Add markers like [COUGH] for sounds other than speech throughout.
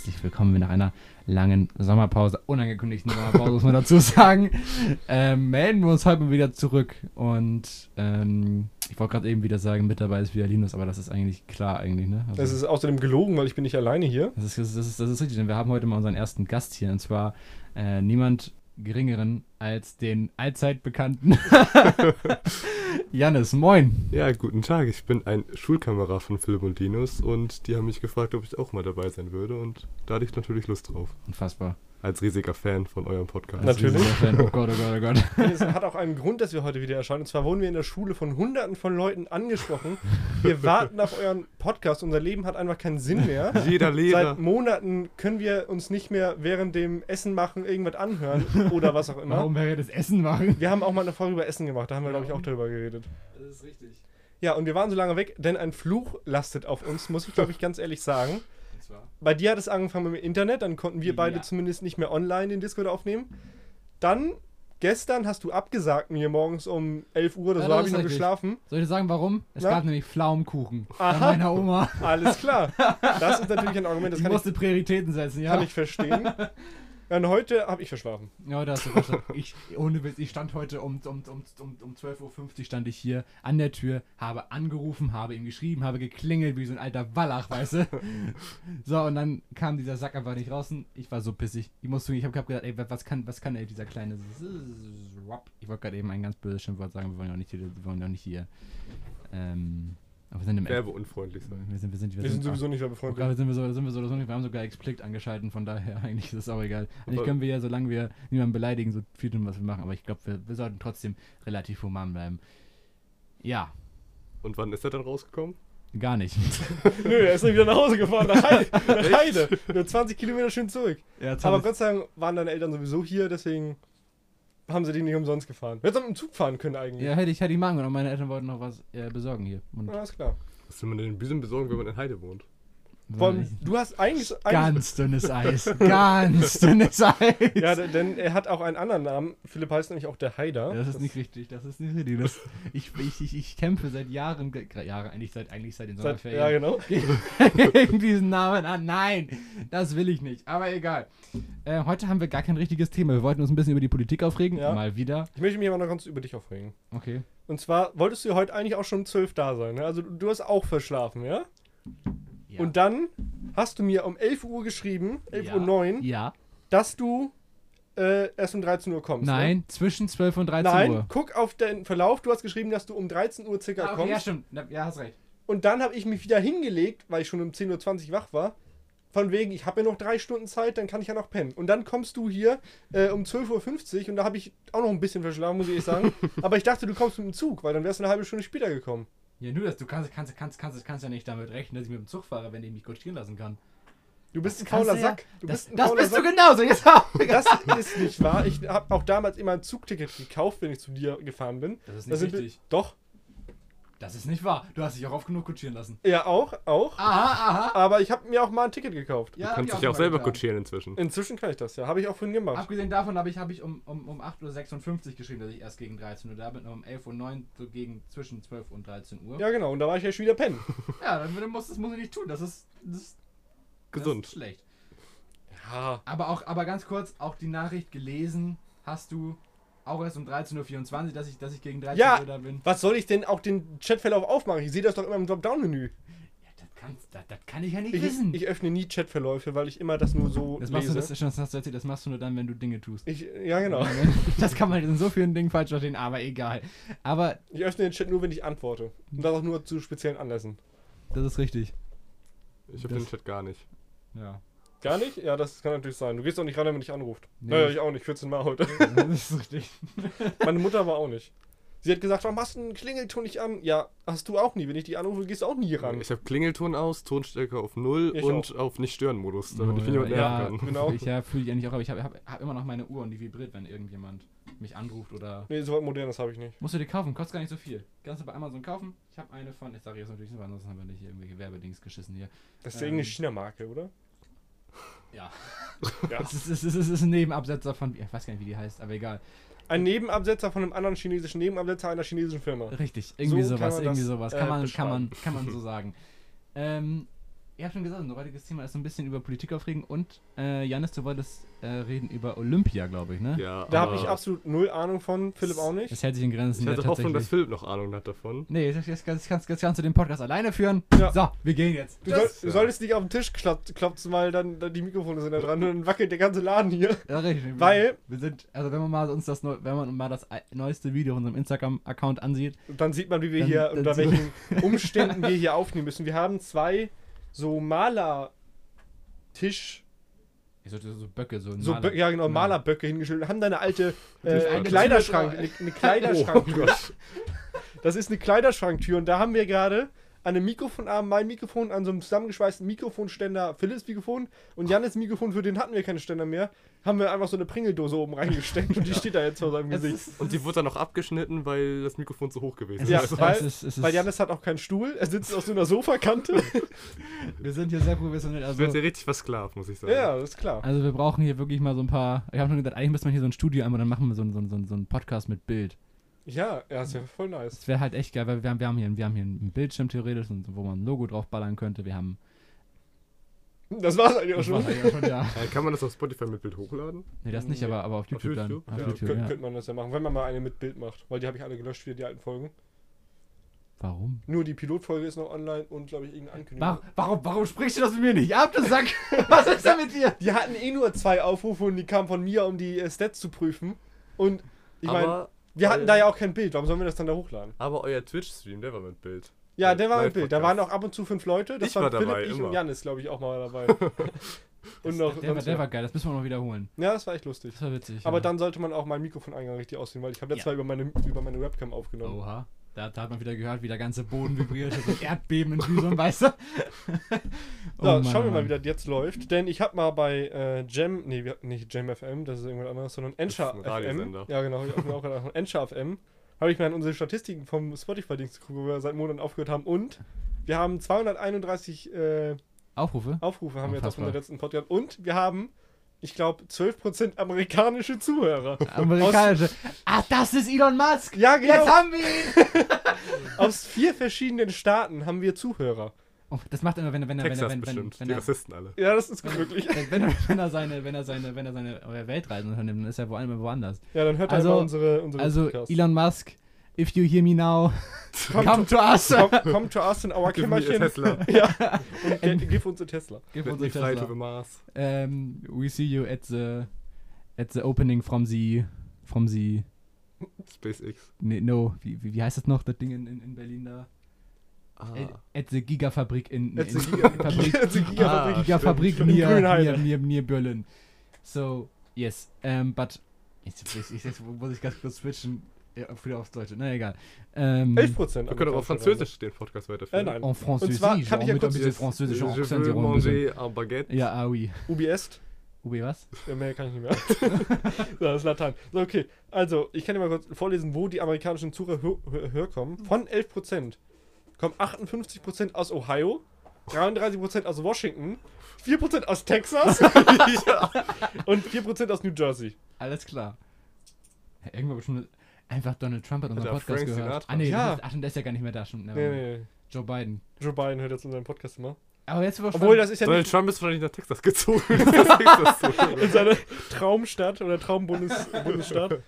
Herzlich willkommen nach einer langen Sommerpause, unangekündigten Sommerpause, muss man dazu sagen. [LAUGHS] Ähm, melden wir uns heute mal wieder zurück. Und ähm, ich wollte gerade eben wieder sagen, mit dabei ist wieder Linus, aber das ist eigentlich klar eigentlich, ne? Also, Das ist außerdem gelogen, weil ich bin nicht alleine hier. das, ist, das, ist, das ist richtig, denn wir haben heute mal unseren ersten Gast hier. Und zwar äh, niemand geringeren als den allzeit bekannten [LAUGHS] Jannis. Moin. Ja, guten Tag. Ich bin ein Schulkamerad von Philipp und Linus und die haben mich gefragt, ob ich auch mal dabei sein würde und da hatte ich natürlich Lust drauf. Unfassbar. Als riesiger Fan von eurem Podcast. Na- Natürlich. Oh Gott, oh Gott, oh Gott. [LAUGHS] Es hat auch einen Grund, dass wir heute wieder erscheinen. Und zwar wurden wir in der Schule von hunderten von Leuten angesprochen. Wir [LAUGHS] warten auf euren Podcast. Unser Leben hat einfach keinen Sinn mehr. Jeder Lehrer. Seit Monaten können wir uns nicht mehr während dem Essen machen irgendwas anhören oder was auch immer. Warum wir das Essen machen? Wir haben auch mal eine Folge über Essen gemacht. Da haben wir, glaube ich, auch darüber geredet. Das ist richtig. Ja, und wir waren so lange weg, denn ein Fluch lastet auf uns, muss ich, glaube ich, ganz ehrlich sagen. Zwar? Bei dir hat es angefangen mit dem Internet, dann konnten wir beide Ja. zumindest nicht mehr online den Discord aufnehmen. Dann, gestern hast du abgesagt mir morgens um 11 Uhr, das Ja, war, das habe ich noch geschlafen. Soll ich dir sagen, warum? Es Na? gab nämlich Pflaumenkuchen von Aha. meiner Oma. Alles klar. Das ist natürlich ein Argument, das Ich kann ich, musste Prioritäten setzen, ja. kann ich verstehen. [LAUGHS] Und heute habe ich verschlafen. Ja, da hast du recht. Ich, ohne Witz, ich stand heute um, um, um, um, um 12.50 Uhr stand ich hier an der Tür, habe angerufen, habe ihm geschrieben, habe geklingelt wie so ein alter Wallach, weißt du? [LAUGHS] So, und dann kam dieser Sack einfach nicht raus und ich war so pissig. Ich musste, ich habe hab gedacht, ey, was kann, was kann ey, dieser kleine... Ich wollte gerade eben ein ganz böses Schimpfwort sagen, wir wollen ja nicht hier, wir wollen ja nicht hier... Ähm, aber wir sind im... Werbeunfreundlich sein. Wir sind, wir sind, Wir sind sowieso nicht mehr Oh, gerade sind wir so, sind wir so, so, wir haben sogar Explicit angeschalten, von daher [LAUGHS] eigentlich ist es auch egal. Eigentlich können wir ja, solange wir niemanden beleidigen, so viel tun, was wir machen, aber ich glaube, wir, wir sollten trotzdem relativ human bleiben. Ja, Und wann ist er dann rausgekommen? gar nicht. [LAUGHS] Nö, er ist nicht wieder nach Hause gefahren, nach Heide. [LAUGHS] Nach Heide. Nur 20 Kilometer schön zurück. Ja, Aber Gott sei Dank waren deine Eltern sowieso hier, deswegen haben sie die nicht umsonst gefahren. Wir hätten auch mit dem Zug fahren können eigentlich. ja, hätte ich, hätte ich machen können und meine Eltern wollten noch was äh, besorgen hier. Und Ja, alles klar. Was will man denn in Büsen besorgen, wenn man in Heide wohnt? Allem, du hast eigentlich, ganz dünnes Eis. Ganz dünnes [LAUGHS] Eis. Ja, denn er hat auch einen anderen Namen. Philipp heißt nämlich auch der Haider. Das ist nicht richtig, das ist nicht richtig. Das, ich, ich, ich, ich kämpfe seit Jahren, Jahre, eigentlich seit, eigentlich seit den Seit, Sommerferien. ja, genau. [LAUGHS] gegen diesen Namen an. Nein, das will ich nicht. Aber egal. Äh, heute haben wir gar kein richtiges Thema. Wir wollten uns ein bisschen über die Politik aufregen. Ja. Mal wieder. Ich möchte mich aber noch ganz über dich aufregen. Okay. Und zwar wolltest du heute eigentlich auch schon um 12 da sein. Ne? Also du hast auch verschlafen, ja? Ja. Und dann hast du mir um 11 Uhr geschrieben, 11 ja. Uhr 9, Ja. dass du äh, erst um 13 Uhr kommst. Nein, Ne? zwischen 12 und 13 Nein, Uhr. guck auf den Verlauf. Du hast geschrieben, dass du um 13 Uhr circa Ah, okay, ja, kommst. stimmt. Na, Ja, hast recht. Und dann habe ich mich wieder hingelegt, weil ich schon um 10.20 Uhr wach war. Von wegen, ich habe ja noch drei Stunden Zeit, dann kann ich ja noch pennen. Und dann kommst du hier äh, um 12.50 Uhr und da habe ich auch noch ein bisschen verschlafen, muss ich sagen. [LAUGHS] Aber ich dachte, du kommst mit dem Zug, weil dann wärst du eine halbe Stunde später gekommen. Ja, nur das. Du kannst, kannst, kannst, kannst, kannst ja nicht damit rechnen, dass ich mit dem Zug fahre, wenn ich mich kutschieren lassen kann. Du bist ein fauler du ja- Sack. Du das bist das bist du Sack. genauso. Jetzt. Das ist nicht wahr. Ich habe auch damals immer ein Zugticket gekauft, wenn ich zu dir gefahren bin. Das ist Das nicht sind- richtig. Doch. Das ist nicht wahr. Du hast dich auch oft genug kutschieren lassen. Ja, auch, auch. Aha, aha. Aber ich habe mir auch mal ein Ticket gekauft. Ja, du kannst ich dich auch schon selber getan. kutschieren inzwischen. Inzwischen kann ich das, ja. Habe ich auch vorhin gemacht. Abgesehen davon habe ich, hab ich um, um, um 8.56 Uhr geschrieben, dass ich erst gegen 13 Uhr da bin, und um 11.09 Uhr so gegen zwischen 12 und 13 Uhr. Ja, genau. Und da war ich ja schon wieder pennen. [LAUGHS] Ja, dann muss, das muss ich nicht tun. Das ist, das ist Gesund. Das ist schlecht. Ja. Aber auch, aber ganz kurz, auch die Nachricht gelesen hast du auch erst um 13.24 Uhr, dass ich, dass ich gegen 13 Ja. Uhr da bin. Was soll ich denn auch den Chatverlauf aufmachen? Ich sehe das doch immer im Dropdown-Menü. Ja, das, kannst, das, das kann ich ja nicht Ich, wissen. ich öffne nie Chatverläufe, weil ich immer das nur so das, machst du, lese. das, das, hast du erzählt, das machst du nur dann, wenn du Dinge tust. ich, ja, genau. Das kann man in so vielen Dingen falsch verstehen, aber egal. Aber Ich öffne den Chat nur, wenn ich antworte. Und das auch nur zu speziellen Anlässen. das ist richtig. Ich Das- den Chat gar nicht. Ja. Gar nicht? Ja, das kann natürlich sein. Du gehst doch nicht ran, wenn man dich anruft. Nee. Naja, ich auch nicht. 14 Mal heute. [LAUGHS] Das ist richtig. [LAUGHS] Meine Mutter war auch nicht. Sie hat gesagt, warum hast du einen Klingelton nicht an? Ja, hast du auch nie. Wenn ich dich anrufe, gehst du auch nie ran. Ich habe Klingelton aus, Tonstärke auf 0 Ich und auf Nicht-Stören-Modus, damit ich Oh, mich niemand ja, nerven kann. Genau. Ich ja, fühle ich eigentlich auch, aber ich habe hab, hab immer noch meine Uhr und die vibriert, wenn irgendjemand mich anruft oder. Nee, so was Modernes habe ich nicht. Musst du dir kaufen, kostet gar nicht so viel. Kannst du bei Amazon kaufen. Ich habe eine von, ich sage jetzt natürlich nicht, weil ansonsten haben wir nicht hier irgendwelche Werbedings geschissen hier. Das ist ja Ähm. irgendeine China-Marke, oder? Ja. Ja. [LAUGHS] Das ist, das ist, das ist ein Nebenabsetzer von, ich weiß gar nicht, wie die heißt, aber egal. Ein Nebenabsetzer von einem anderen chinesischen Nebenabsetzer einer chinesischen Firma. Richtig, irgendwie So sowas, irgendwie sowas. äh, Kann man, kann man, kann man so [LAUGHS] sagen. Ähm, ihr habt schon gesagt, unser heutiges Thema ist so ein bisschen über Politik aufregen und äh, Janis, du wolltest äh, reden über Olympia, glaube ich, ne? Ja, Da habe ich absolut null Ahnung von, Philipp auch nicht. Das hält sich in Grenzen. Ich ja, hatte Hoffnung, dass. Philipp noch Ahnung hat davon. Nee, das, das, das, kannst, das kannst du den Podcast alleine führen. Ja. So, wir gehen jetzt. Du, soll, du solltest nicht auf den Tisch klopfen, klopfen weil dann, dann die Mikrofone sind da dran und dann wackelt der ganze Laden hier. Ja, richtig. Weil- wir sind, also wenn man mal uns das, neu, wenn man mal das neueste Video auf unserem Instagram-Account ansieht, Und dann sieht man, wie wir Dann- hier, dann unter welchen Umständen wir hier aufnehmen müssen. Wir haben zwei so Malertisch, ich sollte so Böcke, so, ein so Maler- Bö ja genau. Malerböcke hingestellt haben da eine alte ist äh, eine Kleiderschrank, eine, eine [LAUGHS] Oh Kleiderschranktür. Gott. Das ist eine Kleiderschranktür und da haben wir gerade an einem Mikrofonarm mein Mikrofon, an so einem zusammengeschweißten Mikrofonständer Philips Mikrofon und Janis Mikrofon, für den hatten wir keine Ständer mehr, haben wir einfach so eine Pringeldose oben reingesteckt und die steht da jetzt vor seinem Es Gesicht. Und die wurde dann noch abgeschnitten, weil das Mikrofon zu hoch gewesen es Ja, ist, ist. weil- es ist, Weil Janis hat auch keinen Stuhl, er sitzt auf so einer Sofakante. [LAUGHS] wir sind hier sehr professionell. Also, werde hier richtig versklavt, muss ich sagen. ja, das ist klar. also wir brauchen hier wirklich mal so ein paar. Ich habe schon gedacht, eigentlich müsste man hier so ein Studio einmal, dann machen wir so, einen- so, so, einen- so einen Podcast mit Bild. Ja, ja, ist ja voll nice. Das wäre halt echt geil, weil wir haben, wir haben, hier, wir haben hier einen Bildschirm theoretisch, wo man ein Logo drauf ballern könnte. Wir haben. Das war's eigentlich auch schon. eigentlich auch schon, ja. [LAUGHS] Äh, kann man das auf Spotify mit Bild hochladen? Nee, das nicht, Nee. aber, aber auf YouTube, YouTube? dann. Auf Ja, YouTube, Könnt, ja. Könnte man das ja machen, wenn man mal eine mit Bild macht. Weil die habe ich alle gelöscht, wieder die alten Folgen. Warum? Nur die Pilotfolge ist noch online und, glaube ich, irgendeine Ankündigung. Warum, warum, warum sprichst du das mit mir nicht ab, du Sack? [LAUGHS] Was ist denn mit dir? Die hatten eh nur zwei Aufrufe und die kamen von mir, um die äh, Stats zu prüfen. Und ich meine, wir hatten da ja auch kein Bild. Warum sollen wir das dann da hochladen? aber euer Twitch-Stream, der war mit Bild. Ja, der war Live-Podcast. Bild. Da waren auch ab und zu fünf Leute. Das Ich waren war dabei, Philipp, ich immer. und Janis, glaube ich, auch mal dabei. [LAUGHS] und noch. Der war, der war geil, das müssen wir noch wiederholen. ja, das war echt lustig. Das war witzig. Aber ja. dann sollte man auch meinen Mikrofoneingang richtig aussehen, weil ich habe letztes Ja. Mal über meine, über meine Webcam aufgenommen. Oha. Da, da hat man wieder gehört, wie der ganze Boden vibriert. So ein Erdbeben in Büsum, weißt du? [LAUGHS] Oh So, Mann, schauen wir oh mal, wie das jetzt läuft. Denn ich habe mal bei äh, Jam, nee, wir- nicht Jam FM, das ist irgendwas anderes, sondern ein FM. Ja, genau, ich hab mir auch gedacht, Enscha FM. Habe ich mir an unsere Statistiken vom Spotify-Dings geguckt, wo wir seit Monaten aufgehört haben. Und wir haben 231 äh, Aufrufe? Aufrufe haben wir jetzt Unfassbar. unserem letzten Podcast. Und wir haben, ich glaube, 12% amerikanische Zuhörer. [LAUGHS] Amerikanische. Ach, das ist Elon Musk! Ja, genau. Jetzt haben wir ihn! [LAUGHS] Aus vier verschiedenen Staaten haben wir Zuhörer. Oh, das macht immer, wenn er, wenn er, wenn er, wenn, wenn, wenn, die er, Rassisten alle. Ja, das ist gut möglich. wenn, wenn, er, wenn er seine, wenn er seine, wenn er seine Weltreisen unternimmt, dann ist er wo, woanders. Ja, dann hört Also- einfach unsere, unsere Also, Podcasts. Elon Musk, if you hear me now, [LAUGHS] Come come to us! Come, come to us in our Kämmerchen. Tesla. [LAUGHS] ja. [LAUGHS] Und ge- gib uns a Tesla. Give Let uns a fly to Tesla. the Mars. Um, we see you at the, at the opening from the, from the, SpaceX. nee, no, wie, wie, wie heißt das noch, das Ding in, in, in Berlin da? Ah. At, the Gigafabrik in, At [LAUGHS] the Gigafabrik. Ah, Gigafabrik stimmt. near, near, near, near Berlin. So, yes, um, but, jetzt, jetzt, jetzt, muss ich ganz kurz switchen, ja, wieder aufs Deutsche, na egal. Ähm, 11 Prozent. Wir können auch auf Französisch den Podcast weiterführen. Äh, nein. En Französisch, zwar kann ich ja ein kurz- bisschen französischer Je Akzent hier veux ein manger un baguette. Ja, ah oui. UBS. Uwe, was? Ja, mehr kann ich nicht mehr. [LAUGHS] so, das ist Latein. So, okay. Also, ich kann dir mal kurz vorlesen, wo die amerikanischen Zuhörer hör- hör- herkommen. Von 11% kommen 58% aus Ohio, 33% aus Washington, 4% aus Texas [LAUGHS] [LAUGHS] und 4% aus New Jersey. Alles klar. Ja, irgendwo bestimmt einfach Donald Trump hat unseren Hat Podcast Frank gehört. Sinatra? Ah, nee, Ja. das ist, ach, der ist ja gar nicht mehr da. Schon, Nee, nee, nee. Joe Biden. Joe Biden hört jetzt unseren Podcast immer. Aber jetzt Obwohl, das ist ja Donald Trump ist wahrscheinlich nach Texas gezogen. [LAUGHS] Texas in seine Traumstadt oder Traumbundesstaat.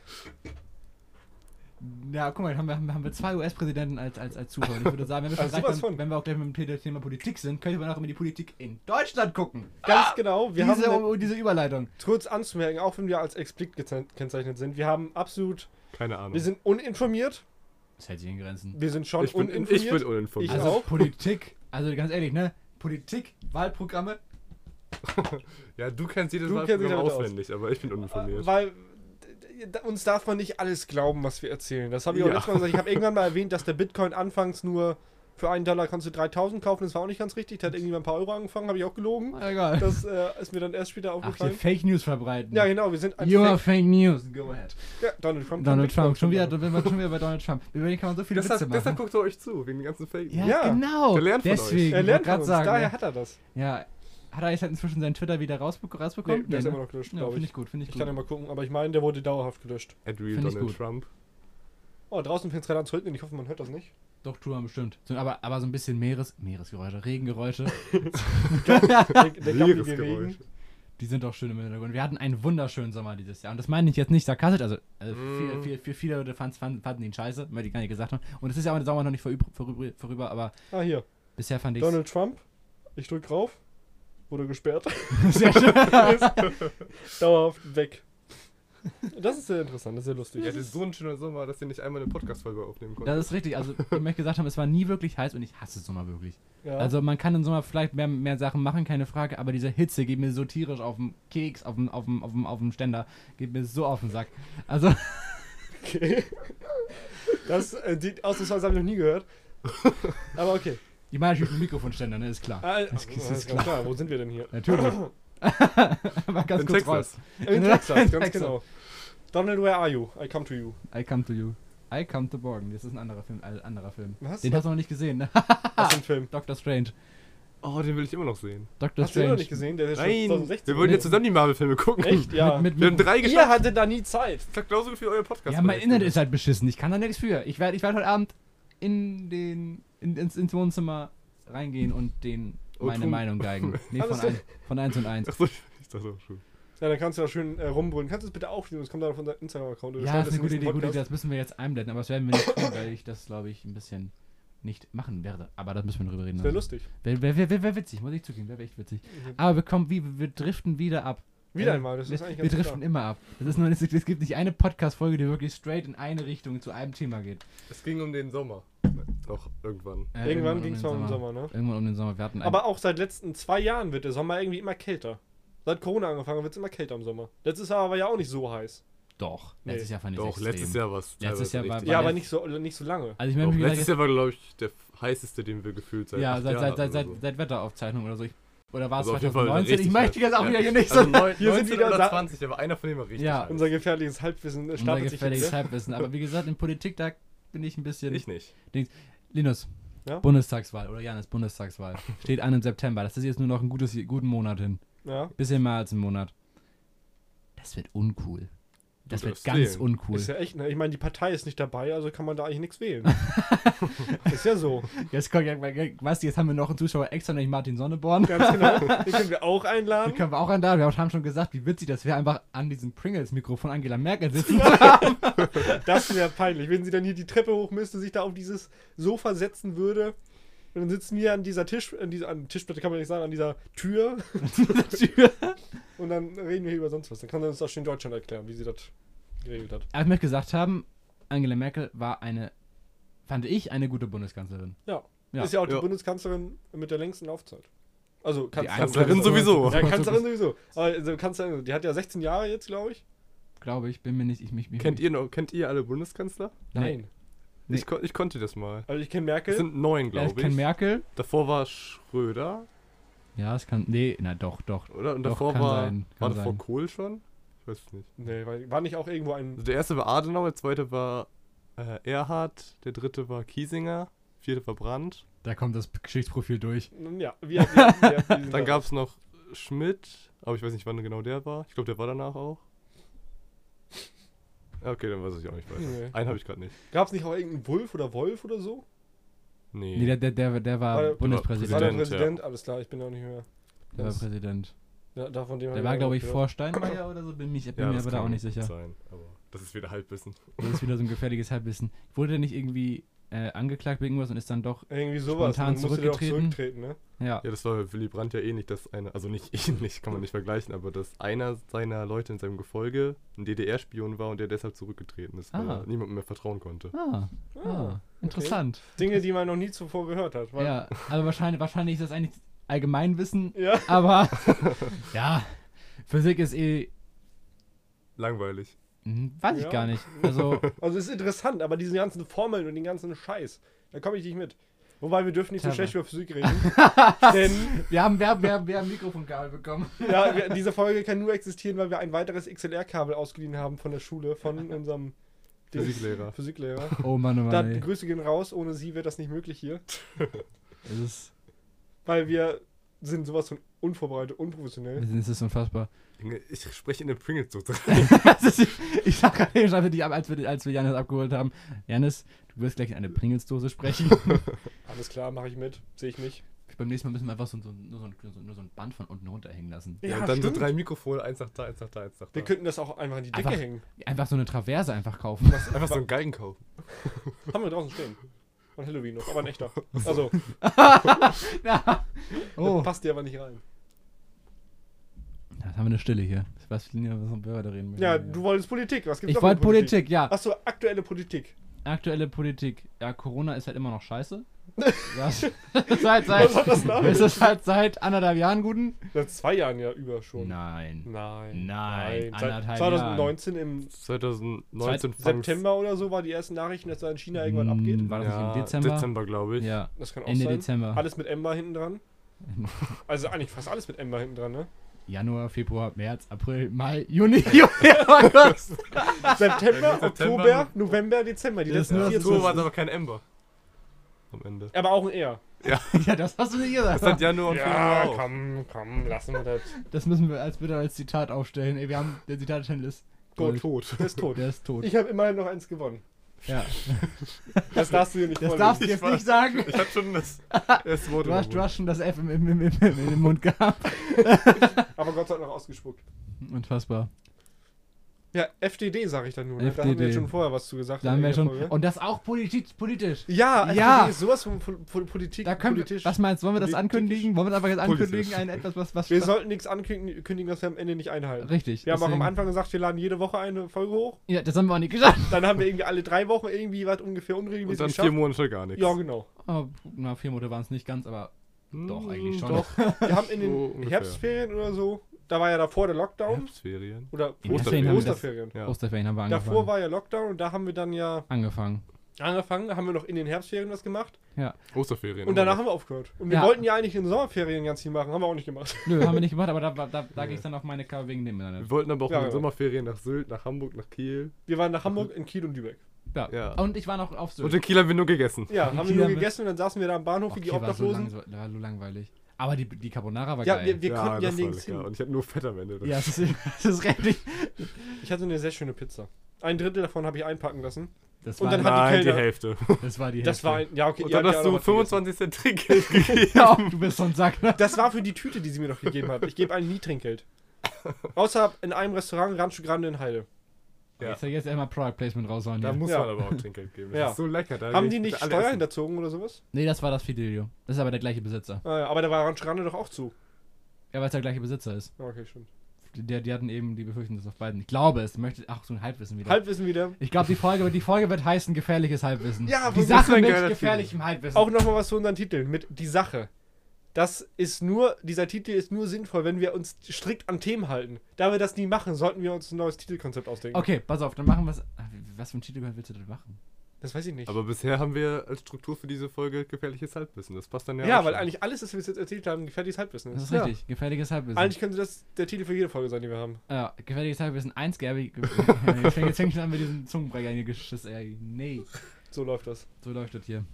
Ja, guck mal, haben wir, haben wir- zwei US-Präsidenten als, als, als Zuhörer. Ich würde sagen, wenn wir, Also beim, wenn wir auch gleich mit dem Thema Politik sind, können wir auch immer die Politik in Deutschland gucken. Ganz genau. Wir diese, haben oh, diese Überleitung. kurz anzumerken, auch wenn wir als explicit geze- gekennzeichnet sind, wir haben absolut, Keine Ahnung. wir sind uninformiert, Das hält sich in Grenzen. wir sind schon ich, bin, uninformiert. ich bin uninformiert. Ich Also auch. Politik, also ganz ehrlich, ne? Politik, Wahlprogramme. [LAUGHS] ja, du kennst jedes Du dich damit aus. auswendig, aber ich bin uninformiert. Weil uns darf man nicht alles glauben, was wir erzählen. Das habe ich auch Ja. letztes Mal gesagt. Ich habe irgendwann mal erwähnt, dass der Bitcoin anfangs nur für einen Dollar kannst du 3000 kaufen. Das war auch nicht ganz richtig. Der hat irgendwie mal ein paar Euro angefangen, habe ich auch gelogen. Egal. Das äh, ist mir dann erst später Ach, aufgefallen. Fake News verbreiten. Ja, genau, wir sind ein You are Fake- Fake News. Go ahead. ja, Donald Trump. Donald kann Trump, schon wieder, wenn wir schon [LAUGHS] wieder bei Donald Trump. Über den kann man so viele deshalb, Witze machen. deshalb guckt er euch zu, wegen den ganzen Fake ja, Ja, genau. der lernt von euch. Deswegen, Er lernt von gerade uns, sagen. daher ja. hat er das. ja, hat er jetzt halt inzwischen seinen Twitter wieder rausbe Nee, rausbekommen? der ist ne? immer noch gelöscht, Ja, glaube finde ich. ich gut, finde ich Ich gut. kann ja mal gucken, aber ich meine, der wurde dauerhaft gelöscht. At real Find ich Donald gut. Trump. Oh, draußen fängt es gerade an zu regnen. Ich hoffe, man hört das nicht. Doch, tun wir bestimmt. So, aber, aber so ein bisschen Meeres, Meeresgeräusche, Regengeräusche, [LAUGHS] [LAUGHS] Der, der gaffige Meeresgeräusch. Regen. die sind doch schön im Hintergrund. Wir hatten einen wunderschönen Sommer dieses Jahr. Und das meine ich jetzt nicht sarkastisch. Also, also für, Mm. für, für viele Leute fanden, ihn scheiße, weil die gar nicht gesagt haben. Und es ist ja auch der Sommer noch nicht vorüber, vorüber, vorüber aber Ah, hier. bisher fand ich Donald Trump. Ich drück drauf. Wurde gesperrt. [LAUGHS] sehr schön. Dauerhaft weg. Das ist sehr interessant, das ist sehr lustig. Ja, das ist so ein schöner Sommer, dass ihr nicht einmal eine Podcast-Folge aufnehmen konntet. Das ist richtig. Also, wie wir gesagt haben, es war nie wirklich heiß und ich hasse Sommer wirklich. Ja. Also, man kann im Sommer vielleicht mehr, mehr Sachen machen, keine Frage, aber diese Hitze geht mir so tierisch auf den Keks, auf den, auf den, auf den, auf den Ständer, geht mir so auf den Sack. Also, okay. Das, äh, die Ausdrucksweise habe ich noch nie gehört. Aber okay. Ich meine natürlich mit Mikrofonständer, ne, ist klar. Ah, Das das ist ist ganz klar. Wo sind wir denn hier? Natürlich. [LAUGHS] Mal ganz In kurz Texas. raus. In Texas, ganz Texas. genau. Donald, where are you? I come to you. I come to you. I come to Borgen. Das ist ein anderer Film. Ein anderer Film. Was? Den hast du noch nicht gesehen, ne? Was für ein [LAUGHS] Film? Doctor Strange. Oh, den will ich immer noch sehen. Doctor Hast du den Strange. noch nicht gesehen? Der ist schon Nein, 2016. wir wollten jetzt zusammen die Marvel-Filme gucken. Echt? Ja. Mit, Wir haben mit, drei Ihr geschafft. hattet da nie Zeit. Sagt genauso gut wie euer Podcast. ja, mein Internet ist halt beschissen. Ich kann da nichts für. Ich werde ich werd heute Abend in den, in, ins, ins Wohnzimmer reingehen und den Oh, meine tun. Meinung geigen. [LAUGHS] Nee, von, Alles ein, von 1 und 1. Achso, ich dachte auch schon. Ja, dann kannst du da schön äh, rumbrüllen. Kannst du es bitte aufnehmen? Das kommt dann auf unser Instagram-Account. oder Ja, schneid das ist eine gute Idee, gute Idee. Das müssen wir jetzt einblenden, aber das werden wir nicht tun, weil ich das, glaube ich, ein bisschen nicht machen werde. Aber da müssen wir drüber reden. Das wäre Also. lustig. Wäre wär, wär, wär, wär witzig, muss ich zugeben, wäre echt witzig. Aber wir kommen, wie, wir driften wieder ab. Wieder einmal, das wir, ist eigentlich Wir ganz driften klar. immer ab. Das ist nur, es, es gibt nicht eine Podcast-Folge, die wirklich straight in eine Richtung zu einem Thema geht. Es ging um den Sommer. Auch irgendwann. Äh, Irgendwann um ging es mal um den Sommer, ne? Irgendwann um den Sommer. Wir hatten Aber auch seit letzten zwei Jahren wird der Sommer irgendwie immer kälter. Seit Corona angefangen wird es immer kälter im Sommer. Letztes Jahr war ja auch nicht so heiß. Doch, Nee. letztes Jahr fand ich Doch, extrem. letztes Jahr war es. Letztes Jahr war- richtig. Ja, aber nicht so, nicht so lange. Also ich Doch, meine, wie letztes gesagt, Jahr war, glaube ich, der heißeste, den wir gefühlt seit ja, seit, seit, seit, seit, oder so. seit Wetteraufzeichnung oder so. Ich, oder war es Also auf jeden Fall 2019? Ich möchte jetzt auch Ja. wieder hier nicht Also so. neun- Hier sind 19 wieder oder Sa- 20, aber einer von denen war richtig Ja. heiß. Unser gefährliches Halbwissen äh, Unser sich gefährliches jetzt. ne? Halbwissen. Aber wie gesagt, in Politik, da bin ich ein bisschen... Ich nicht. Linus, Ja? Bundestagswahl oder Janis, Bundestagswahl. [LAUGHS] Steht an im September. Das ist jetzt nur noch ein gutes, guten Monat hin. Ja. Bisschen mehr als ein Monat. Das wird uncool. Das wird ganz wählen. uncool. Ist ja echt, ne? Ich meine, die Partei ist nicht dabei, also kann man da eigentlich nichts wählen. [LAUGHS] ist ja so. Jetzt kommt ja, weißt du, jetzt haben wir noch einen Zuschauer extra, nämlich Martin Sonneborn. Ganz genau. [LAUGHS] Den können wir auch Den einladen. können wir auch einladen. Wir haben schon gesagt, wie witzig das wäre, einfach an diesem Pringles-Mikrofon Angela Merkel sitzen. [LAUGHS] Das wäre peinlich, wenn sie dann hier die Treppe hoch müsste, sich da auf dieses Sofa setzen würde. Und dann sitzen wir an dieser Tisch, an dieser an Tischplatte kann man nicht sagen, an dieser Tür. Und dann reden wir hier über sonst was. Dann kann sie uns das schön in Deutschland erklären, wie sie das geregelt hat. Aber ich möchte gesagt haben, Angela Merkel war eine, fand ich, eine gute Bundeskanzlerin. Ja. Ja. Ist ja auch die Ja. Bundeskanzlerin mit der längsten Laufzeit. Also Kanzlerin, Kanzlerin sowieso. Ja, Kanzlerin sowieso. Aber also Kanzlerin, die hat ja 16 Jahre jetzt, glaube ich. Glaube ich, bin mir nicht, ich mich, mich Kennt ihr noch, kennt ihr alle Bundeskanzler? Nein. Nee. Ich, kon ich konnte das mal. Also ich kenne Es Merkel. sind neun, Ja, ich glaube kenne ich. Merkel. Davor war Schröder, Ja, es kann, nee, na doch, doch. oder? Und Doch, davor war, sein, war davor sein. Kohl schon? Ich weiß es nicht. Nee, war, war nicht auch irgendwo ein. Also der erste war Adenauer, der zweite war äh, Erhard, der dritte war Kiesinger, vierte war Brandt. Da kommt das Geschichtsprofil durch. Ja, wir, wir, wir, [LAUGHS] wir Dann gab es noch Schmidt, aber ich weiß nicht, wann genau der war. Ich glaube, der war danach auch. Ja, Okay, dann weiß ich auch nicht weiter. Nee. Einen habe ich gerade nicht. Gab es nicht auch irgendeinen Wolf oder Wolf oder so? Nee. Nee, der, der, der, der war War der- Bundespräsident. War der Präsident, Präsident? Alles klar, ich bin auch nicht mehr. Der war Präsident. Ja, Der war, glaube ich, gehört. vor Steinmeier oder so, bin, mich, bin ja, mir das aber da auch nicht sicher. Sein, aber das ist wieder Halbwissen. Das ist wieder so ein gefährliches Halbwissen. Wurde der nicht irgendwie äh, angeklagt wegen irgendwas und ist dann doch. Irgendwie sowas. Spontan Dann musste der auch zurückgetreten. zurücktreten, ne? Ja. Ja, das war Willy Brandt ja ähnlich, dass einer, also nicht [LAUGHS] ähnlich, kann man nicht vergleichen, aber dass einer seiner Leute in seinem Gefolge ein DDR-Spion war und der deshalb zurückgetreten ist, weil Ah. er niemandem mehr vertrauen konnte. Ah, Ah, ah interessant. Dinge, die man noch nie zuvor gehört hat. weil- Ja, also wahrscheinlich, wahrscheinlich ist das eigentlich Allgemeinwissen, Ja. aber [LAUGHS] ja, Physik ist eh. Langweilig. Hm, Weiß ich Ja. gar nicht. Also, [LAUGHS] Also es ist interessant, aber diese ganzen Formeln und den ganzen Scheiß, da komme ich nicht mit. Wobei wir dürfen nicht so Terra. schlecht über Physik reden. [LAUGHS] denn wir haben, wir haben, wir haben, wir haben Mikrofonkabel bekommen. ja, wir, [LAUGHS] diese Folge kann nur existieren, weil wir ein weiteres XLR-Kabel ausgeliehen haben von der Schule, von unserem Physiklehrer. Physiklehrer. Oh Mann, oh Da, Mann, ey. Grüße gehen raus, ohne sie wäre das nicht möglich hier. Es ist, Weil wir sind sowas von unvorbereitet, unprofessionell. Das ist unfassbar. Ich spreche in eine Pringles-Dose. [LAUGHS] [LAUGHS] Das ist- ich sag gerade eben schon für dich ab, als wir, als wir Janis abgeholt haben. Janis, du wirst gleich in eine Pringelsdose sprechen. [LAUGHS] Alles klar, mache ich mit. Sehe ich nicht. Beim nächsten Mal müssen wir einfach so, so, nur, so ein, nur, so, nur so ein Band von unten runterhängen lassen. Ja, und dann so drei Mikrofone, eins nach da, eins nach da, eins nach da. Wir könnten das auch einfach an die Decke Einfach- hängen. Einfach so eine Traverse einfach kaufen. Einfach so einen Geigen kaufen. Haben wir draußen stehen. Von Halloween noch, aber ein echter. [LAUGHS] Also, [LAUGHS] oh, passt dir aber nicht rein. jetzt haben wir eine Stille hier. Ich weiß nicht, was wir heute reden möchten. Ja, du wolltest Politik. Was gibt's Ich wollte für Politik, ja. Achso, aktuelle Politik. Aktuelle Politik. Ja, Corona ist halt immer noch scheiße. Das [LAUGHS] ist halt seit, Was hat das damit es ist halt seit anderthalb Jahren guten. Seit zwei Jahren ja über schon. Nein. Nein. Nein, Seit anderthalb 2019 im 2019 fang's- September oder so war die ersten Nachrichten, dass da in China irgendwas Hm, abgeht. War das Ja, nicht im Dezember? Dezember, glaube ich. Ja, Das kann auch Ende sein. Dezember. Alles mit Ember hinten dran. [LAUGHS] Also eigentlich fast alles mit Ember hinten dran, ne? Januar, Februar, März, April, Mai, Juni, [LAUGHS] Juli, August. September, September, Oktober, November, Dezember. Die Das ist letzten nur vier das So war es aber kein Ember. Am Ende. Aber auch ein R. [LAUGHS] Ja, das hast du nicht gesagt. Das hat Januar und Februar Ja, komm, komm, lassen wir das. Das müssen wir als bitte als Zitat aufstellen. Ey, wir haben der Zitatchannel ist Tot, tot. Der ist tot. Der ist tot. Ich habe immerhin noch eins gewonnen. ja. [LAUGHS] Das darfst du dir nicht Das vorlesen. darfst du jetzt nicht sagen. Ich hatte schon das [LAUGHS] erste Wort Du hast, du hast schon das F im, im, im, im, im Mund gehabt. Aber Gott sei Dank noch ausgespuckt. Unfassbar. Ja, FDD sage ich dann nur. Ne? Da haben wir FDD. jetzt schon vorher was zu gesagt. Da haben wir schon. Folge. Und das auch politi politisch. Ja, FDD Ja. ist sowas von Pol Pol Politik. Da können wir, politisch. was meinst du, wollen wir das Politisch. ankündigen? Wollen wir das einfach jetzt Politisch. ankündigen? Ein etwas, was, was, wir was sollten nichts ankündigen, was wir am Ende nicht einhalten. Richtig. Wir haben auch am Anfang gesagt, wir laden jede Woche eine Folge hoch. Ja, das haben wir auch nicht geschafft. Dann haben wir irgendwie alle drei Wochen irgendwie was ungefähr Und unregelmäßig dann geschafft. vier Monate gar nichts. Ja, genau. Oh, na, vier Monate waren es nicht ganz, aber Hm, doch, eigentlich schon. Doch. [LAUGHS] Wir haben in den So. Herbstferien oder so, da war ja davor der Lockdown. Herbstferien. Oder In haben wir das- Osterferien. Ja. Osterferien haben wir angefangen. Davor war ja Lockdown und da haben wir dann ja angefangen. angefangen, haben wir noch in den Herbstferien was gemacht Osterferien. und danach haben wir aufgehört. Und wir Ja. wollten ja eigentlich in den Sommerferien ganz viel machen, haben wir auch nicht gemacht. Nö, haben wir nicht gemacht, aber da, war- da, da ging es dann auf meine K wegen dem. Wir wollten aber auch Ja, in den ja. Sommerferien nach Sylt, nach Hamburg, nach Kiel. Wir waren nach Hamburg, in Kiel und Lübeck. Ja. Ja. Und ich war noch auf Sylt. Und in Kiel haben wir nur gegessen. Ja, In haben Kiel wir nur haben wir- gegessen und dann saßen wir da am Bahnhof wie die war so, Obdachlosen. lang, war so langweilig. Aber die, die Carbonara war Ja, geil. wir, wir konnten ja das war nirgends lecker. hin. Und ich hatte nur Fett am Ende. ja, das ist, [LAUGHS] das ist richtig. Ich hatte eine sehr schöne Pizza. Ein Drittel davon habe ich einpacken lassen. Das Und war, dann hat die Nein, die Kellner- Hälfte. das war die Das war ein, ja okay, Und dann hast ja du noch was gegessen. 25 Cent Trinkgeld [LAUGHS] gegeben. Ja, du bist so ein Sack. Ne? Das war für die Tüte, die sie mir noch gegeben hat. Ich gebe eigentlich nie Trinkgeld. Außer in einem Restaurant, Rancho Grande in Heide. Ja. Ich soll jetzt einmal Product Placement raushauen. Da hier. muss Ja. man aber auch Trinkgeld geben. Das Ja. ist so lecker. Da Haben die ich nicht bitte alle Steuer essen. hinterzogen oder sowas? Nee, das war das Fidelio. Das ist aber der gleiche Besitzer. Ah, ja, aber da war Rancho Grande doch auch zu. Ja, weil es der gleiche Besitzer ist. Ah, Okay, stimmt. Die, die, hatten eben die Befürchtung, dass auf beiden. Ich glaube es. Möchte. Ach, so ein Halbwissen wieder. Halbwissen wieder. Ich glaube, die Folge, die Folge wird heißen gefährliches Halbwissen. Ja, die das Sache mit gefährlichem Halbwissen. Auch nochmal was zu unseren Titeln. Mit die Sache. Das ist nur, dieser Titel ist nur sinnvoll, wenn wir uns strikt an Themen halten. Da wir das nie machen, sollten wir uns ein neues Titelkonzept ausdenken. Okay, pass auf, dann machen wir es. Was für ein Titel willst du denn machen? Das weiß ich nicht. Aber bisher haben wir als Struktur für diese Folge gefährliches Halbwissen. Das passt dann ja ja, weil schon. eigentlich alles, was wir bis jetzt erzählt haben, gefährliches Halbwissen Das ist. ist richtig. Gefährliches Halbwissen. Eigentlich könnte das der Titel für jede Folge sein, die wir haben. Ja, gefährliches Halbwissen 1, Gabi. [LAUGHS] Jetzt fängt an mit diesem Zungenbrecher in die Geschiss, ey. Nee. So läuft das. So läuft das hier.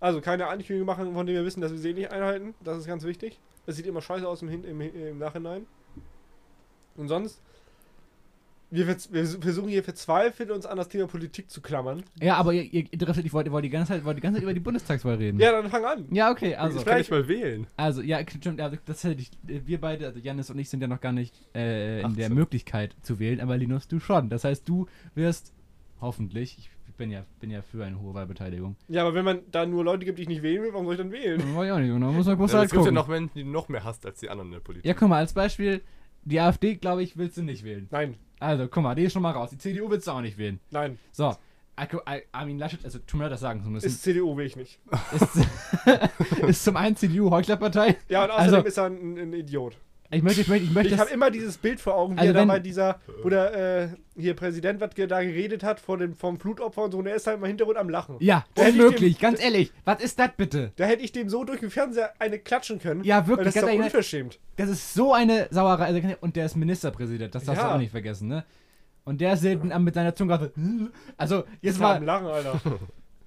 Also keine Ankündigung machen, von denen wir wissen, dass wir sie nicht einhalten. Das ist ganz wichtig. Das sieht immer scheiße aus im, Hin im, im Nachhinein. Und sonst, wir, wir versuchen hier verzweifelt uns an das Thema Politik zu klammern. Ja, aber ihr, ihr interessiert, ich wollte wollt die, ganze Zeit- wollt die ganze Zeit über die Bundestagswahl reden. Ja, dann fang an. Ja, okay, also. ich kann nicht mal wählen. Also, ja, stimmt, also das hätte ich, wir beide, also Janis und ich sind ja noch gar nicht äh, in der 18. Möglichkeit zu wählen, aber Linus, du schon. Das heißt, du wirst hoffentlich, ich bin ja, bin ja für eine hohe Wahlbeteiligung. Ja, aber wenn man da nur Leute gibt, die ich nicht wählen will, warum soll ich dann wählen? Weiß ich auch nicht, genau, muss man [LAUGHS] muss Ja, halt es gibt ja noch Menschen, die du noch mehr hasst als die anderen in der Politik. Ja, guck mal, als Beispiel, die AfD, glaube ich, willst du nicht wählen. Nein, Also, guck mal, die ist schon mal raus. Die CDU willst du auch nicht wählen. nein. So, Armin Laschet, also tut mir leid, das sagen zu müssen, Ist CDU will ich nicht. ist, [LAUGHS] ist zum einen CDU-Heuchlerpartei. Ja, und außerdem Also- ist er ein, ein Idiot. Ich möchte, ich möchte, ich möchte Ich habe immer dieses Bild vor Augen, wie Also er da wenn- bei dieser, wo der äh, hier Präsident was da geredet hat vor dem, vom Flutopfer und so, und er ist halt im Hintergrund am Lachen. Ja, Da unmöglich, dem- ganz ehrlich. Was ist das bitte? Da hätte ich dem so durch den Fernseher eine klatschen können. Ja, wirklich, das ist doch unverschämt. Das ist so eine Sauerei. Also, und der ist Ministerpräsident, das darfst du Ja. auch nicht vergessen, ne? Und der selten am- mit seiner Zunge. [LAUGHS] Also, jetzt Das war am mal. Lachen, Alter. [LAUGHS]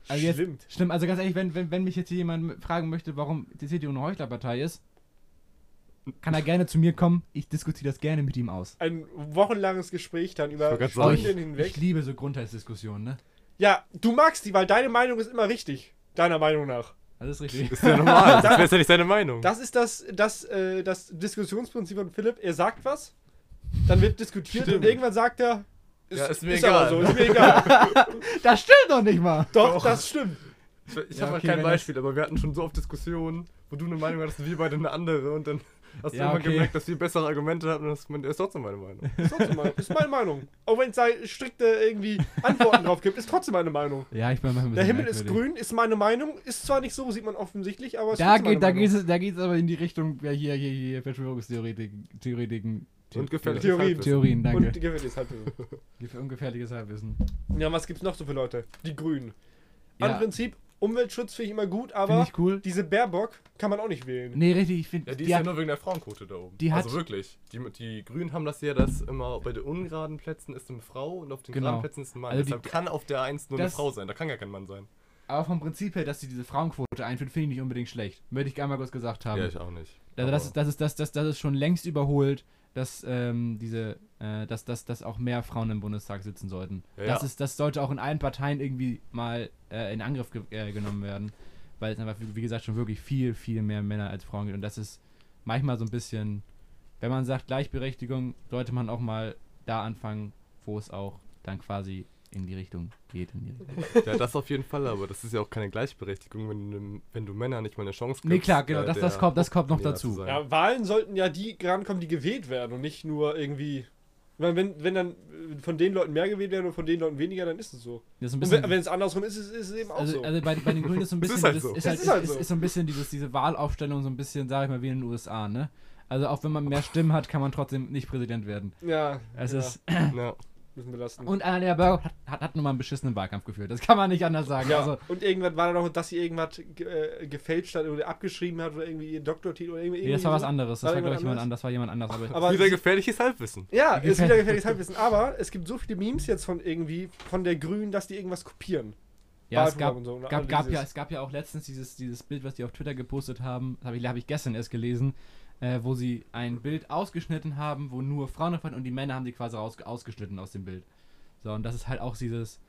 Also jetzt, Schlimm. stimmt, also ganz ehrlich, wenn, wenn, wenn mich jetzt hier jemand fragen möchte, warum die CDU eine Heuchlerpartei ist, kann er gerne zu mir kommen. Ich diskutiere das gerne mit ihm aus. Ein wochenlanges Gespräch dann über Stunden. Ich, hinweg. ich liebe so Grundsatzdiskussionen, ne? Ja, du magst die, weil deine Meinung ist immer richtig. Deiner Meinung nach. Das ist richtig. Ist ja normal. [LAUGHS] Das wäre ja nicht seine Meinung. Das ist das, das, äh, das Diskussionsprinzip von Philipp. Er sagt was, dann wird diskutiert und Stimmt. irgendwann sagt er, Ja, ist mir aber egal. so, ist mir egal. [LAUGHS] Das stimmt doch nicht mal. Doch, Doch. das stimmt. Ich, ich Ja, habe okay, halt kein wenn das- Beispiel, aber wir hatten schon so oft Diskussionen, wo du eine Meinung hattest und wir beide eine andere und dann hast du Ja, immer okay. gemerkt, dass wir bessere Argumente haben und das ist trotzdem meine Meinung. Ist trotzdem meine, ist meine Meinung. Auch wenn es da strikte irgendwie Antworten drauf gibt, ist trotzdem meine Meinung. Ja, ich bin manchmal ein Der Himmel ist grün, ist meine Meinung. Ist zwar nicht so, sieht man offensichtlich, aber es Da ist geht, da meine geht Meinung. es, da geht's aber in die Richtung, ja, hier, hier, hier, Verschwörungstheoretiken, Theoretiken, Und gefährliches Theorien. Halbwissen. Theorien, danke. Und gefährliches Halbwissen. [LAUGHS] Gef- Ungefährliches Halbwissen. Ja, was gibt's noch so für Leute? Die Grünen. Ja. An Prinzip, Umweltschutz finde ich immer gut, aber ich cool. diese Baerbock kann man auch nicht wählen. Nee, richtig, ich finde, Ja, die, die ist hat, ja nur wegen der Frauenquote da oben. die also hat- wirklich. Die, die Grünen haben das ja, dass immer bei den ungeraden Plätzen ist eine Frau und auf den Genau. geraden Plätzen ist ein Mann. Also die- Deshalb kann auf der 1 nur eine das- Frau sein. Da kann gar kein Mann sein. aber vom Prinzip her, dass sie diese Frauenquote einführt, finde ich nicht unbedingt schlecht. Möchte ich einmal kurz gesagt haben. Ja, ich auch nicht. Also das ist, das, ist, das, das, das ist schon längst überholt, dass ähm, diese, äh, dass, dass, dass auch mehr Frauen im Bundestag sitzen sollten. Ja, das, ist, das sollte auch in allen Parteien irgendwie mal äh, in Angriff ge äh, genommen werden, weil es einfach, wie gesagt, schon wirklich viel, viel mehr Männer als Frauen gibt. Und das ist manchmal so ein bisschen, wenn man sagt Gleichberechtigung, sollte man auch mal da anfangen, wo es auch dann quasi in die Richtung geht. In die [LAUGHS] Ja, das auf jeden Fall, aber das ist ja auch keine Gleichberechtigung, wenn du, wenn du Männern nicht mal eine Chance gibst. nee, klar, genau, äh, das, das, kommt, das kommt noch dazu. Ja, Wahlen sollten ja die rankommen, die gewählt werden und nicht nur irgendwie. Ich meine, wenn, wenn dann äh, von den Leuten mehr gewählt werden und von den Leuten weniger, dann ist es so. Das ist ein Und bisschen, wenn es andersrum ist, ist, ist es eben auch also, so. also bei, bei den Grünen ist so ein [LAUGHS] Es bisschen, ist halt das so. ist, halt, ist halt ist, so. ist so ein bisschen dieses, diese Wahlaufstellung so ein bisschen, sag ich mal, wie in den USA, ne? Also auch wenn man mehr Stimmen hat, kann man trotzdem nicht Präsident werden. ja, Es ja, ist Ja. [LAUGHS] müssen wir lassen. und Annalena Baerbock hat, hat, hat nun mal einen beschissenen Wahlkampf geführt. Das kann man nicht anders sagen. ja, Also und irgendwann war da noch, dass sie irgendwas ge äh, gefälscht hat oder abgeschrieben hat oder irgendwie ihr Doktortitel oder irgendwie. nee, das war was anderes. Das War war, glaube ich, jemand anders. Das war jemand anders. Aber, Aber Wieder gefährliches Halbwissen. Ja, Gefähr- ist wieder gefährliches Halbwissen. Aber es gibt so viele Memes jetzt von irgendwie, von der Grünen, dass die irgendwas kopieren. ja, es gab, so, und gab, all gab, ja, es gab ja auch letztens dieses, dieses Bild, was die auf Twitter gepostet haben. Das habe ich, hab ich gestern erst gelesen. Äh, wo sie ein Bild ausgeschnitten haben, wo nur Frauen drauf waren und die Männer haben sie quasi raus, ausgeschnitten aus dem Bild. So, und das ist halt auch dieses.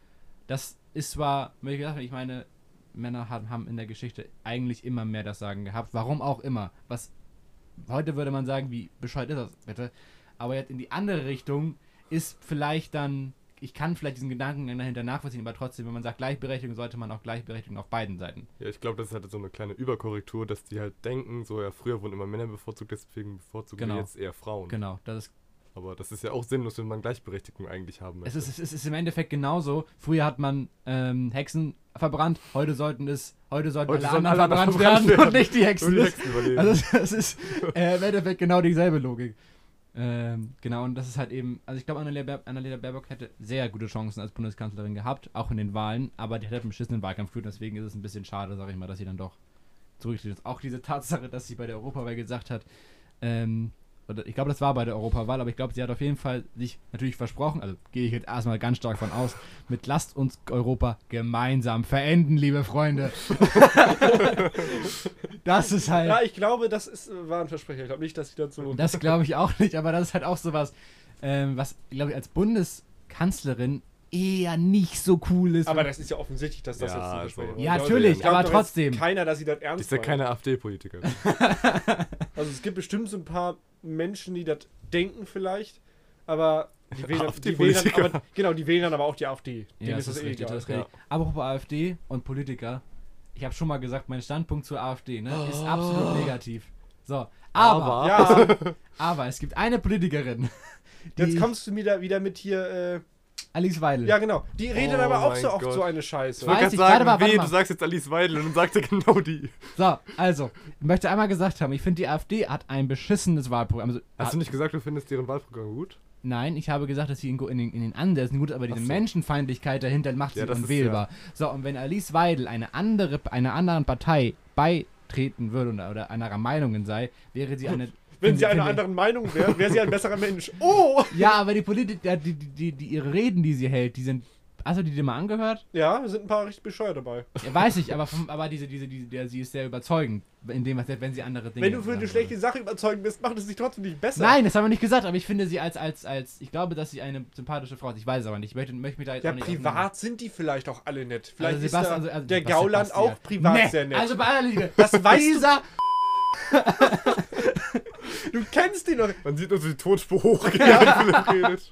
Das ist zwar, ich meine, Männer haben in der Geschichte eigentlich immer mehr das Sagen gehabt. Warum auch immer. Was heute würde man sagen, wie bescheuert ist das bitte? Aber jetzt in die andere Richtung ist vielleicht dann. Ich kann vielleicht diesen Gedankengang dahinter nachvollziehen, aber trotzdem, wenn man sagt Gleichberechtigung, sollte man auch Gleichberechtigung auf beiden Seiten. Ja, ich glaube, das ist halt so eine kleine Überkorrektur, dass die halt denken, so ja, früher wurden immer Männer bevorzugt, deswegen bevorzugen Genau. wir jetzt eher Frauen. Genau, das ist Aber das ist ja auch sinnlos, wenn man Gleichberechtigung eigentlich haben Es möchte. ist, es ist im Endeffekt genauso. Früher hat man ähm, Hexen verbrannt, heute sollten es, heute sollten Heute alle sollen anderen verbrannt, [LAUGHS] verbrannt werden und werden. nicht die Hexen. Die Das- Hexen. Also es, es ist äh, im Endeffekt genau dieselbe Logik. Ähm, genau, und das ist halt eben, also ich glaube, Annalena, Baer Annalena Baerbock hätte sehr gute Chancen als Bundeskanzlerin gehabt, auch in den Wahlen, aber die hat halt einen beschissenen Wahlkampf geführt, deswegen ist es ein bisschen schade, sag ich mal, dass sie dann doch zurücktritt. Auch diese Tatsache, dass sie bei der Europawahl gesagt hat, ähm, oder ich glaube, das war bei der Europawahl, aber ich glaube, sie hat auf jeden Fall sich natürlich versprochen, also gehe ich jetzt erstmal ganz stark von aus, mit lasst uns Europa gemeinsam verenden, liebe Freunde. [LAUGHS] das ist halt. Ja, ich glaube, das ist, war ein Versprecher. Ich glaube nicht, dass sie dazu. Das glaube ich auch nicht, aber das ist halt auch sowas, ähm, was, glaube ich, als Bundeskanzlerin eher nicht so cool ist. Aber das ist ja offensichtlich, dass das Ja, jetzt ein also- war. Ja, natürlich, ich glaube aber trotzdem. Keiner, dass sie das ernst ist ja keine AfD-Politiker. [LAUGHS] Also es gibt bestimmt so ein paar Menschen, die das denken vielleicht, aber die wählen, dann- die wählen dann, aber, genau, die wählen dann aber auch die AfD. Denen ja, ist das das ist eh richtig, egal. das ist richtig. Aber auch bei AfD und Politiker, ich habe schon mal gesagt, mein Standpunkt zur AfD ne, ist absolut negativ. So, aber, Aber- Ja, [LAUGHS] aber es gibt eine Politikerin, [LAUGHS] die jetzt kommst du wieder, wieder mit hier, äh, Alice Weidel. ja genau, die redet Oh aber auch so oft Gott. so eine Scheiße. Ich wollte Weiß gerade ich, sagen, warte weh, mal. du sagst jetzt Alice Weidel und dann sagt er genau die. So, also, ich möchte einmal gesagt haben, ich finde, die AfD hat ein beschissenes Wahlprogramm. Also, Hast du nicht gesagt, du findest deren Wahlprogramm gut? Nein, ich habe gesagt, dass sie in, in, den, in den Ansätzen gut, ist, aber diese so. Menschenfeindlichkeit dahinter macht Ja, sie das ist unwählbar. So, und wenn Alice Weidel eine andere, einer anderen Partei beitreten würde oder, oder anderer Meinung sei, wäre sie eine. Wenn sie einer anderen Meinung wäre, wäre sie ein besserer Mensch. [LAUGHS] Oh! Ja, aber die Politik, die, die, die, ihre Reden, die sie hält, die sind hast du die dir mal angehört? Ja, sind ein paar richtig bescheuert dabei. Ja, weiß ich, aber, vom, aber diese, diese, diese, der, sie ist sehr überzeugend, in dem, was wenn sie andere Dinge Wenn du für eine schlechte. Sache überzeugt bist, macht es dich trotzdem nicht besser. Nein, das haben wir nicht gesagt, aber ich finde sie als, als, als, ich glaube, dass sie eine sympathische Frau ist. Ich weiß es aber nicht. Ich möchte, möchte mich da jetzt Ja, auch nicht privat sind die vielleicht auch alle nett. Vielleicht Also ist da also- also der Gauland auch privat Nee, sehr nett. Also bei aller Liebe. das weißt Dieser, du, kennst ihn doch. Man sieht uns die Tonspur hochgehen, wenn er redet.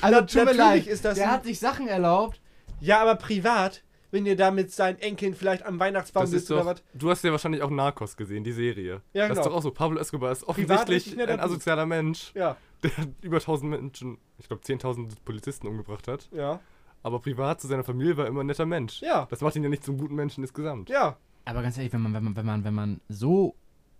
also tut mir natürlich leid, ist das der ein- hat sich Sachen erlaubt. Ja, aber privat, wenn ihr da mit seinen Enkeln vielleicht am Weihnachtsbaum sitzt oder was. du hast ja wahrscheinlich auch Narcos gesehen, die Serie. Ja, Das ist genau. doch auch so. Pablo Escobar ist offensichtlich ein asozialer Mensch, Ja, der über 1000 Menschen, ich glaube 10.000 Polizisten umgebracht hat. ja, Aber privat zu seiner Familie war immer ein netter Mensch. Ja. Das macht ihn ja nicht zum guten Menschen insgesamt. ja. Aber ganz ehrlich, wenn man, wenn man, wenn man, wenn man so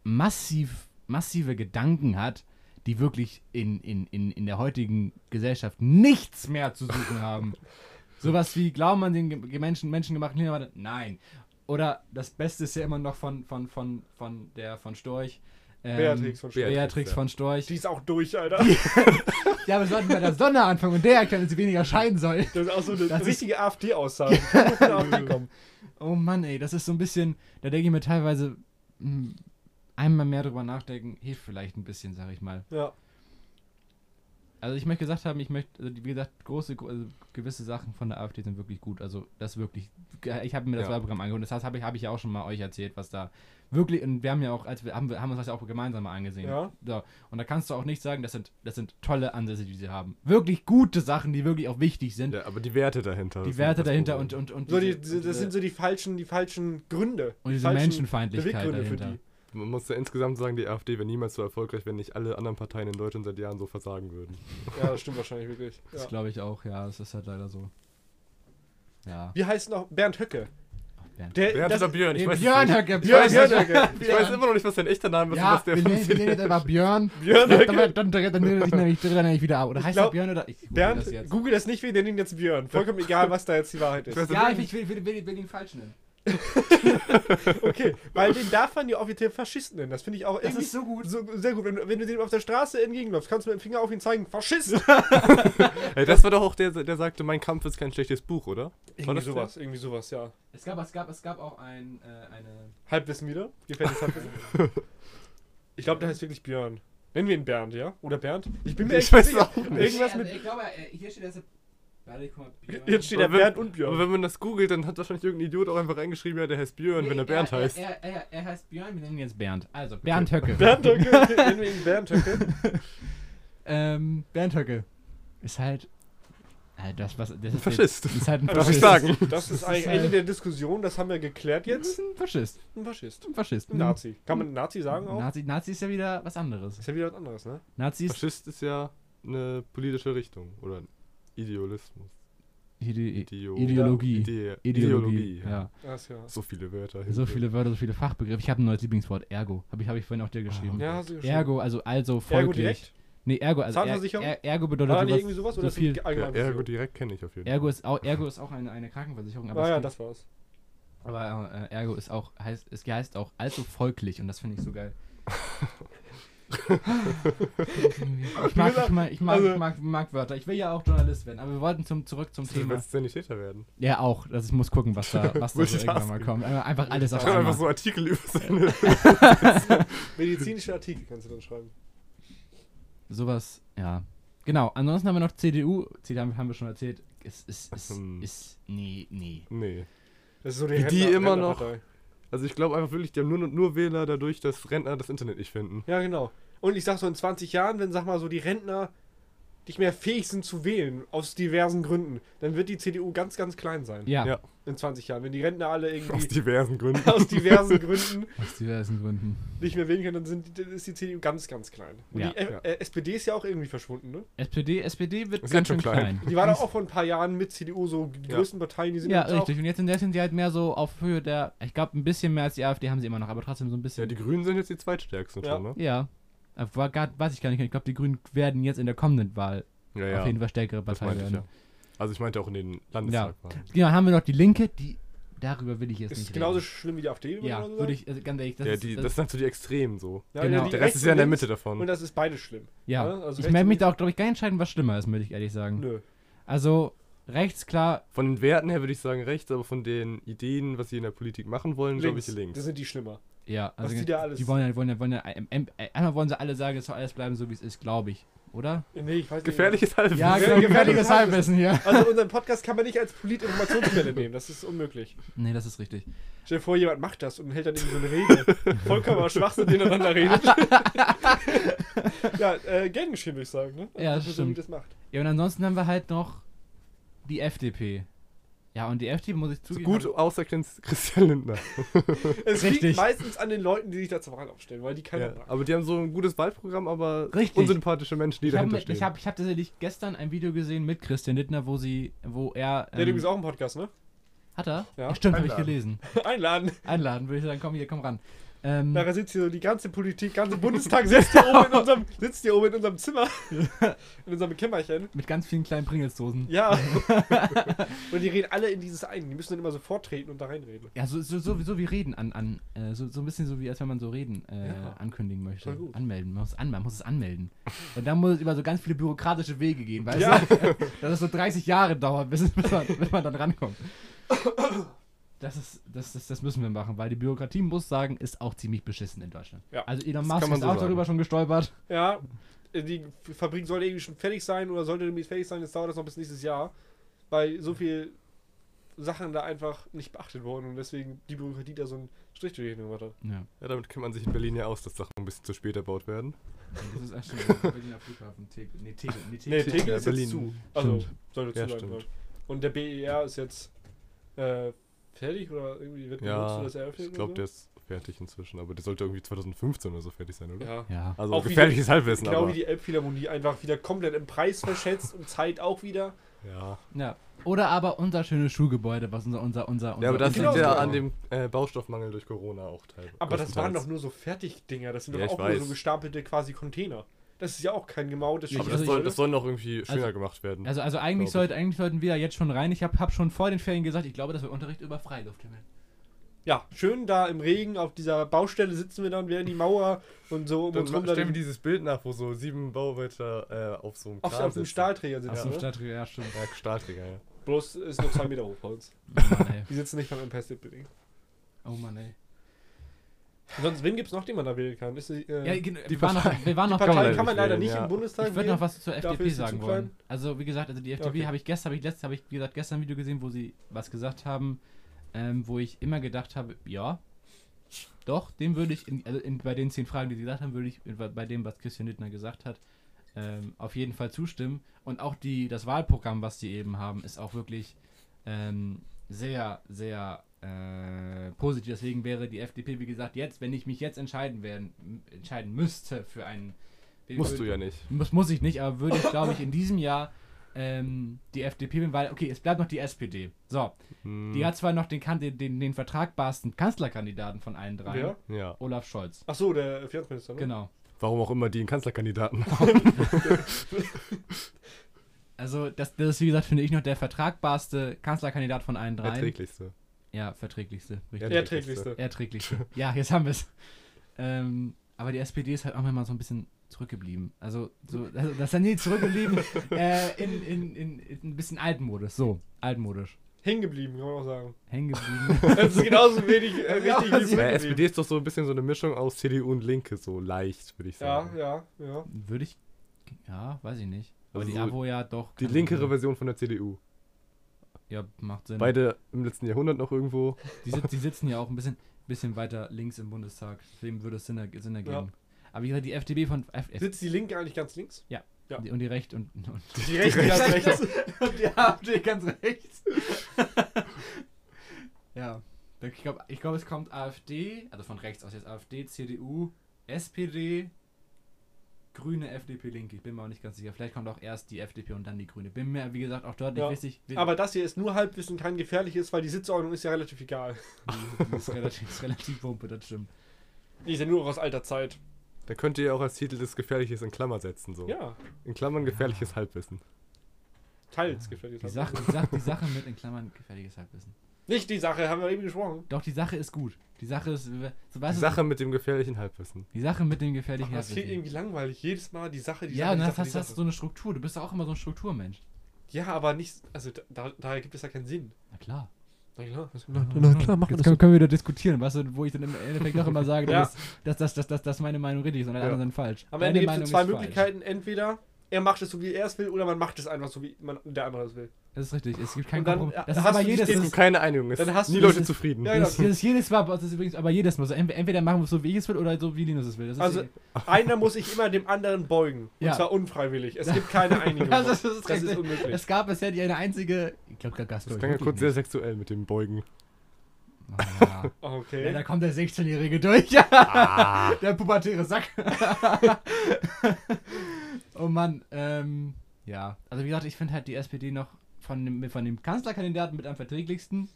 massiv, massive Gedanken hat, die wirklich in, in, in, in der heutigen Gesellschaft nichts mehr zu suchen haben. [LAUGHS] Sowas wie, glauben man den Menschen, menschengemachten Klimawandel? Nein. Oder das Beste ist ja immer noch von, von, von, von der von Storch. ähm, Beatrix von Storch. Beatrix von Storch. Die ist auch durch, Alter. [LAUGHS] Ja, aber wir sollten bei der Sonne anfangen und der erklärt, dass sie weniger scheinen soll. Das ist auch so eine ist- richtige AfD-Aussage. [LAUGHS] Oh Mann, ey, das ist so ein bisschen, da denke ich mir teilweise, hm, einmal mehr drüber nachdenken, hilft vielleicht ein bisschen, sag ich mal. Ja. Also ich möchte gesagt haben, ich möchte, also wie gesagt, große, gro- also gewisse Sachen von der AfD sind wirklich gut. Also das wirklich, ich habe mir das Ja. Wahlprogramm angehört, das heißt, habe ich, habe ich ja auch schon mal euch erzählt, was da wirklich, und wir haben ja auch, als wir, haben, wir haben uns das ja auch gemeinsam mal angesehen. Ja. So, und da kannst du auch nicht sagen, das sind, das sind tolle Ansätze, die sie haben. Wirklich gute Sachen, die wirklich auch wichtig sind. Ja, aber die Werte dahinter. Die sind Werte dahinter und, und, und So die, diese- diese, das diese- sind so die falschen, die falschen Gründe. und die diese falschen Menschenfeindlichkeit Beweggründe für dahinter. die. Man muss ja insgesamt sagen, die AfD wäre niemals so erfolgreich, wenn nicht alle anderen Parteien in Deutschland seit Jahren so versagen würden. Ja, das stimmt wahrscheinlich wirklich. Das Ja. glaube ich auch, ja, das ist halt leider so. Ja. Wie heißt noch Bernd Höcke? Bernd. Der, Bernd das, oder Björn? Ich Nee, weiß es Björn. Höcke, Björn Björn Höcke. Höcke. Ich weiß immer noch nicht, was sein echter Name ist Ja, was der wir nennen, wir nennen jetzt einfach Björn. [LAUGHS] Björn Dann, Höcke. dann, dann, dann redet er sich nämlich, dreht er wieder ab. Oder heißt glaub, er Björn oder? Ich google Bernd, das jetzt. google das nicht, wir nennen ihn jetzt Björn. Vollkommen [LAUGHS] egal, was da jetzt die Wahrheit ist. Ja, ich will, will, will, will ihn falsch nennen. [LAUGHS] Okay, weil den darf man ja offiziell Faschisten nennen. Das finde ich auch Das irgendwie ist so gut. so, sehr gut. Wenn, du- wenn du dem auf der Straße entgegenläufst, kannst du mit dem Finger auf ihn zeigen. Faschist! [LAUGHS] [LAUGHS] Ey, das war doch auch der, der sagte, mein Kampf ist kein schlechtes Buch, oder? War irgendwie das sowas, irgendwie sowas, ja. Es gab, es gab, es gab auch ein, äh, eine. Halbwissen wieder? Gefährliches Halbwissen. ich glaube, der heißt wirklich Björn. Nennen wir ihn Bernd, ja? Oder Bernd? Ich bin mir Ich echt weiß sicher. auch nicht. Irgendwas Nee, mit. also Ich glaube, äh, hier steht das. Björn. Jetzt steht Aber wenn- Bernd und Aber Björn. wenn man das googelt, dann hat wahrscheinlich irgendein Idiot auch einfach reingeschrieben, ja, der heißt Björn, Nee, wenn er Bernd er, heißt. Er, er, er heißt Björn, wir nennen ihn jetzt Bernd. Also, Bernd Höcke. [LAUGHS] Bernd Höcke, [LAUGHS] nennen wir ihn Bernd Höcke. Ähm, Bernd Höcke. Ist halt. Halt das, was. Das ist Faschist. Ist halt ein Darf Faschist. ich sagen? Das ist eigentlich ist, Ende äh, der Diskussion, das haben wir geklärt jetzt. ist ein Faschist. Ein Faschist. Ein Faschist. Ein Nazi. Kann man Nazi sagen auch? Nazi, Nazi ist ja wieder was anderes. Ist ja wieder was anderes, ne? Nazis. Faschist ist ja eine politische Richtung oder Idealismus. Ide Ideo Ideologie. Idee Ideologie. Ja. Ja. So viele Wörter. So viele Wörter, so viele Fachbegriffe. Ich habe ein neues Lieblingswort. Ergo. Habe ich, hab ich vorhin auch dir geschrieben. Ja, hast du geschrieben. Ergo, also also Ergo folglich. direkt? Nee, Ergo, also er, Zahnversicherung? er, Ergo bedeutet War sowas- irgendwie sowas? so Oder viel. Ja? Ergo direkt kenne ich auf jeden Fall. Ergo ist auch, Ergo ist auch eine, eine Krankenversicherung, aber, Ah ja, das war's. aber äh, Ergo ist auch heißt es heißt auch also folglich und das finde ich so geil. [LAUGHS] ich mag, ich mag, ich mag, Also- ich mag, mag Wörter. Ich will ja auch Journalist werden, aber wir wollten zum, zurück zum Du Thema. willst Sanitäter werden. Ja, auch. Das, ich muss gucken, was da, was da so irgendwann mal kommt. Einfach- alles auf Ich kann einfach einmal. so Artikel über seine. [LAUGHS] Medizinische Artikel kannst du dann schreiben. Sowas, ja. Genau. Ansonsten haben wir noch CDU. CDU haben, wir schon erzählt. Ist, ist, ist, Hm. ist, nee, nee. Nee. Das ist so Wie die immer noch-. Also ich glaube einfach wirklich, die haben nur, nur Wähler dadurch, dass Rentner das Internet nicht finden. Ja, genau. Und ich sag so, in 20 Jahren, wenn, sag mal, so die Rentner nicht mehr fähig sind zu wählen, aus diversen Gründen, dann wird die CDU ganz, ganz klein sein. Ja, Ja. In 20 Jahren. Wenn die Rentner alle Aus irgendwie diversen Gründen. aus diversen Gründen [LAUGHS] [LAUGHS] aus diversen Gründen. nicht mehr wählen können, dann, sind, dann ist die CDU ganz, ganz klein. Und Ja. die äh, Ja. äh, SPD ist ja auch irgendwie verschwunden, ne? SPD, SPD wird Ist ganz schön klein. klein. Die war doch auch vor ein paar Jahren mit CDU so die Ja. größten Parteien, die sind Ja, richtig. Und jetzt in der sind sie halt mehr so auf Höhe der, ich glaube, ein bisschen mehr als die AfD haben sie immer noch, aber trotzdem so ein Ja, bisschen. die Grünen sind jetzt die zweitstärksten Ja. schon, ne? Ja. Äh, War gar, weiß ich gar nicht. Ich glaube, die Grünen werden jetzt in der kommenden Wahl Ja, ja. auf jeden Fall stärkere Partei meinte ich werden. ja. Also ich meinte auch in den Landestagwahlen. Genau, haben wir noch die Linke, die, darüber will ich jetzt Ist nicht genauso reden. schlimm wie die AfD, würde Ja, würde sagen. ich, also ganz ehrlich, das Ja, ist, die, das, das sind so die Extremen so. Ja, genau. die Der Rest ist ja in der Mitte davon. Und das ist beides schlimm. ja. Ja, also ich werde und mich da auch, glaube ich, gar nicht entscheiden, was schlimmer ist, würde ich ehrlich sagen. Nö. Also, rechts klar, Von den Werten her würde ich sagen rechts, aber von den Ideen, was sie in der Politik machen wollen, glaube ich Das links. sind die schlimmer. ja, also die da alles- die wollen ja, wollen ja, wollen ja, ähm, ähm, einmal wollen sie alle sagen, es soll alles bleiben, so wie es ist, glaube ich, oder? Nee, ich weiß nicht. Gefährliches Halbwissen. Ja, Gefährliches genau, gefährliches Halbwissen. Hier. Also unseren Podcast kann man nicht als Politinformationsquelle nehmen. Das ist unmöglich. Nee, das ist richtig. Stell dir vor, jemand macht das und hält dann irgendwie so eine Rede. Vollkommener Schwachsinn, ineinander redet. [LAUGHS] ja, äh, gern geschehen, würde ich sagen. Ne? Ja, das so, wie stimmt. das macht. Ja, und ansonsten haben wir halt noch die FDP. Ja, und die FDP muss ich So zugeben. gut außer Christ- Christian Lindner. [LAUGHS] Es Richtig. liegt meistens an den Leuten, die sich da zur Wahl aufstellen, weil die keiner Ja, mag. aber die haben so ein gutes Wahlprogramm, aber Richtig. unsympathische Menschen, die ich habe dahinter ich stehen. hab, ich hab tatsächlich gestern ein Video gesehen mit Christian Littner, wo sie, wo er. Der hat ähm, übrigens auch einen Podcast, ne? Hat er? Ja. stimmt, habe ich gelesen. [LAUGHS] Einladen. Einladen, würde ich sagen, komm hier, komm ran. Ähm, Da sitzt hier so die ganze Politik, ganze Bundestag sitzt hier oben in [LAUGHS] unserem, sitzt hier oben in unserem Zimmer. [LAUGHS] in unserem Kämmerchen. mit ganz vielen kleinen Pringelsdosen. Ja. [LAUGHS] und die reden alle in dieses ein. Die müssen dann immer so vortreten und da reinreden. Ja, so, so, so, so wie Reden an, an äh, so, so ein bisschen so wie als wenn man so Reden äh, Ja. ankündigen möchte. Anmelden. Man muss, an, man muss es anmelden. Und dann muss es über so ganz viele bürokratische Wege gehen, weißt Ja. du? Dass es so 30 Jahre dauert, bis, bis, man, bis man dann rankommt. Das, ist, das, das, das müssen wir machen, weil die Bürokratie, muss sagen, ist auch ziemlich beschissen in Deutschland. Ja. Also Elon Musk ist so auch sagen. darüber schon gestolpert. Ja, die Fabrik sollte irgendwie schon fertig sein oder sollte demnächst fertig sein. Jetzt dauert das noch bis nächstes Jahr, weil so viel Sachen da einfach nicht beachtet wurden und deswegen die Bürokratie da so einen Strich durch die hat. Ja. ja, damit kennt man sich in Berlin ja aus, dass Sachen ein bisschen zu spät erbaut werden. Das ist echt schon Berliner Flughafen. Tegel. Nee, Tegel. Nee, Nee, Tegel. Tegel Ja, ist Berlin. jetzt zu. Also Stimmt. sollte Ja, zu wohl. Und der BER ist jetzt äh, fertig oder irgendwie wird Ja, ist eröffnet ich glaube, oder der ist fertig inzwischen, aber der sollte irgendwie 2015 oder so fertig sein, so? oder? Ja. Ja. Also Auch gefährliches Halbwissen, Genau aber. wie die Elbphilharmonie einfach wieder komplett im Preis verschätzt und Zeit auch wieder. ja. ja. Oder aber unser schönes Schulgebäude, was unser, unser, unser, unser ja, aber das Genau liegt ja so. an dem äh, Baustoffmangel durch Corona auch teilweise. Aber das waren doch nur so Fertigdinger. Das sind doch Ja, ich auch nur so weiß. gestapelte quasi Container. Das ist ja auch kein gemautes Aber Also das ich- soll, das soll noch irgendwie schöner Also- gemacht werden. Also, also eigentlich, sollte, eigentlich sollten wir ja jetzt schon rein. Ich habe hab schon vor den Ferien gesagt, ich glaube, dass wir Unterricht über Freilufthimmel. Ja, schön da im Regen auf dieser Baustelle sitzen wir dann, während die Mauer und so um Dann uns rum. stellen wir dieses Bild nach, wo so sieben Bauarbeiter äh, auf so einem auf, Kran auf dem sitzen. Stahlträger sitzen. Achso, ne? Stadträger, ja, stimmt. Ja, Stahlträger, ja. Bloß ist nur zwei Meter hoch bei uns. Oh Mann, ey. Die sitzen nicht beim State Building. Oh Mann, ey. Sonst, wen gibt es noch, den man da wählen kann? Ist, die, äh, Ja, die wir waren noch, Partei- wir waren die noch Partei man kann man leider nicht ja. im Bundestag Ich würde noch was zur FDP sie sagen wollen. Also wie gesagt, also die FDP Okay. habe ich gestern, habe ich letztes, habe ich wie gesagt gestern ein Video gesehen, wo sie was gesagt haben, ähm, wo ich immer gedacht habe, ja, doch, dem würde ich, in, also in, bei den zehn Fragen, die sie gesagt haben, würde ich bei dem, was Christian Littner gesagt hat, ähm, auf jeden Fall zustimmen. Und auch die, das Wahlprogramm, was die eben haben, ist auch wirklich ähm, sehr, sehr äh, positiv. Deswegen wäre die FDP, wie gesagt, jetzt, wenn ich mich jetzt entscheiden werden, entscheiden müsste für einen Musst du ja nicht. muss, muss ich nicht, aber würde ich, glaube ich, in diesem Jahr ähm, die FDP wählen, weil, okay, es bleibt noch die SPD. So, Hm, die hat zwar noch den, den, den, den vertragbarsten Kanzlerkandidaten von allen drei, Wer? ja. Olaf Scholz. Ach so, der Finanzminister, ne? Genau. Warum auch immer die einen Kanzlerkandidaten. [LAUGHS] Also, das, das ist, wie gesagt, finde ich noch der vertragbarste Kanzlerkandidat von allen drei. Erträglichste. Ja, verträglichste. Richtig. Ja, Erträglichste. Erträglichste. [LAUGHS] ja, jetzt haben wir es. Ähm, aber die SPD ist halt auch immer so ein bisschen zurückgeblieben. Also, so, also das ist nie zurückgeblieben [LAUGHS] äh, in, in, in, in ein bisschen altmodisch. So, altmodisch. Hängen geblieben, kann man auch sagen. Hängen geblieben. [LAUGHS] Das ist genauso wenig äh, Ja, richtig also- wie Ja. SPD ist doch so ein bisschen so eine Mischung aus CDU und Linke, so leicht, würde ich Ja, sagen. ja, ja. Würde ich. Ja, weiß ich nicht. Aber Also die so AWO ja doch. Die linkere Version von der CDU. Ja, macht Sinn. Beide im letzten Jahrhundert noch irgendwo. Die, sit die sitzen ja auch ein [LAUGHS] bisschen, bisschen weiter links im Bundestag. Deswegen würde es Sinn, er Sinn ergeben. Ja. Aber wie gesagt, die FDP von. F F Sitzt die Linke eigentlich ganz links? Ja. die, und die Recht und. und Die Rechte [LAUGHS] ganz rechts. und die AfD ganz rechts. ja. Ich glaube, ich glaub, es kommt AfD, also von rechts aus jetzt AfD, CDU, SPD, Grüne, FDP, Linke. Ich bin mir auch nicht ganz sicher. Vielleicht kommt auch erst die FDP und dann die Grüne. Bin mir, wie gesagt, auch dort nicht Ja. wichtig. Aber das hier ist nur Halbwissen, kein gefährliches, weil die Sitzordnung ist ja relativ egal. [LAUGHS] Die ist relativ, ist relativ wumpe, das stimmt. Die ist ja nur aus alter Zeit. Da könnt ihr ja auch als Titel des Gefährliches in Klammer setzen. So. Ja, In Klammern gefährliches Halbwissen. teils gefährliches Die Sache, die, Sache, die Sache mit in Klammern gefährliches Halbwissen. Nicht die Sache, haben wir eben gesprochen. Doch, die Sache ist gut. Die Sache ist. So, Die weißt du, Sache mit dem gefährlichen Halbwissen. die Sache mit dem Ach, gefährlichen das klingt Halbwissen. irgendwie langweilig. Jedes Mal die Sache, die Ja, Sache, und dann Sache, hast, hast du so Sache. eine Struktur. Du bist ja auch immer so ein Strukturmensch. Ja, aber nicht. Also da, da, daher gibt es ja keinen Sinn. Na klar. Na klar, das, Na, Jetzt können, können wir wieder diskutieren, weißt du, wo ich dann im Endeffekt auch immer sage, [LAUGHS] Ja. dass, dass, dass, dass, dass, meine Meinung richtig ist und alle Ja. anderen sind falsch. Am Ende gibt es zwei. Möglichkeiten. Entweder er macht es so, wie er es will, oder man macht es einfach so, wie man, der andere es will. Das ist richtig. Es gibt keinen dann, Kompromiss. Das ist hast aber jedes, ist, gibt keine Einigung. Es Dann hast sind nie du Leute dieses- zufrieden. Ja, das, das ist jedes Mal, das ist übrigens aber jedes Mal so. Ent- Entweder machen wir es so, wie ich es will, oder so, wie Linus es will. Das ist Also, eh- einer muss sich immer dem anderen beugen. Ja. Und zwar unfreiwillig. Es gibt keine [LAUGHS] Einigung. Das ist- das ist das ist unmöglich. es gab bisher die eine einzige. Ich glaube, Gast Das klang ja kurz sehr sexuell mit dem Beugen. ja. Okay. ja, da kommt der 16-Jährige durch. [LAUGHS] Der pubertäre Sack. [LAUGHS] oh Mann, ähm, ja. Also wie gesagt, ich finde halt die SPD noch von dem, von dem Kanzlerkandidaten mit am verträglichsten,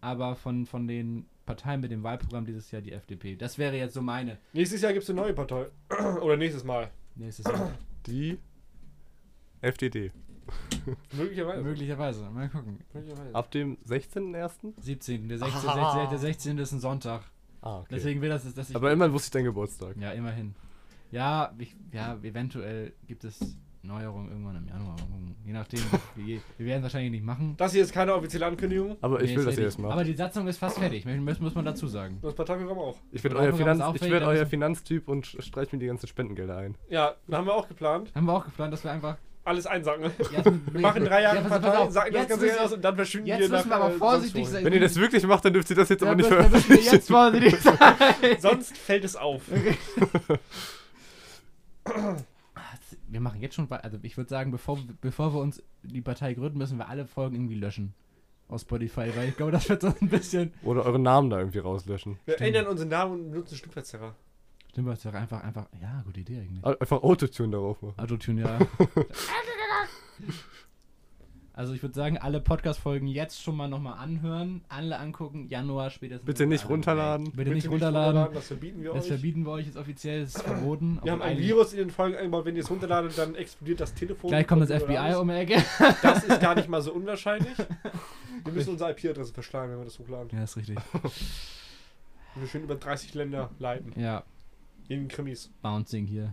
aber von, von den Parteien mit dem Wahlprogramm dieses Jahr die FDP. Das wäre jetzt so meine. Nächstes Jahr gibt es eine neue Partei. [CLEARS THROAT] Oder nächstes Mal. Nächstes Jahr. Die FDD. Möglicherweise. Möglicherweise. Mal gucken. Möglicherweise. Ab dem 16.01. 17. Der 16. Ah. 16. Der 16. ist ein Sonntag. Ah, okay. Deswegen will das, dass ich. Aber immerhin wusste ich deinen Geburtstag. Ja, immerhin. Ja, ich, ja, eventuell gibt es Neuerungen irgendwann im Januar. Je nachdem. [LAUGHS] wir, wir werden es wahrscheinlich nicht machen. Das hier ist keine offizielle Ankündigung. Aber ich Nee, will, dass ihr das macht. Aber die Satzung ist fast fertig, muss, muss man dazu sagen. Das Parteiprogramm auch. ich werde euer, Finanz, ich werd dann euer Finanztyp und streich mir die ganzen Spendenggelder ein. Ja, haben wir auch geplant. Haben wir auch geplant, dass wir einfach. Alles einsacken. [LAUGHS] Ja, Wir machen drei Jahre ja, pass- pass Partei, auf, sagen das Ganze müssen- aus und dann verschwinden Jetzt wir müssen wir nach, aber äh, vorsichtig sein. Wenn ihr das wirklich macht, dann dürft ihr das jetzt Ja, aber nicht wir jetzt veröffentlichen. [LAUGHS] vorsichtig sein. Sonst fällt es auf. Wir machen jetzt schon, also ich würde sagen, bevor, bevor wir uns die Partei gründen, müssen wir alle Folgen irgendwie löschen. Aus Spotify, weil ich glaube, das wird so ein bisschen. Oder euren Namen da irgendwie rauslöschen. Wir Stimmt. ändern unseren Namen und benutzen Stimmverzerrer. Doch einfach, einfach. Ja, gute Idee eigentlich. Einfach Autotune darauf machen. Autotune, ja. [LAUGHS] [LAUGHS] Also ich würde sagen, alle Podcast-Folgen jetzt schon mal nochmal anhören, alle angucken, Januar spätestens. Bitte nicht runterladen. weg. Bitte, nicht runterladen. Das verbieten wir Das euch. verbieten wir euch jetzt offiziell, das ist verboten. Wir haben ein Virus in den Folgen eingebaut. Wenn ihr es runterladet, dann explodiert das Telefon. Gleich kommt das FBI um die Ecke. Das ist gar nicht mal so unwahrscheinlich. Wir müssen unsere IP-Adresse verschlagen, wenn wir das hochladen. Ja, ist richtig. Wir schön über 30 Länder leiten. Ja, In Krimis. Bouncing hier.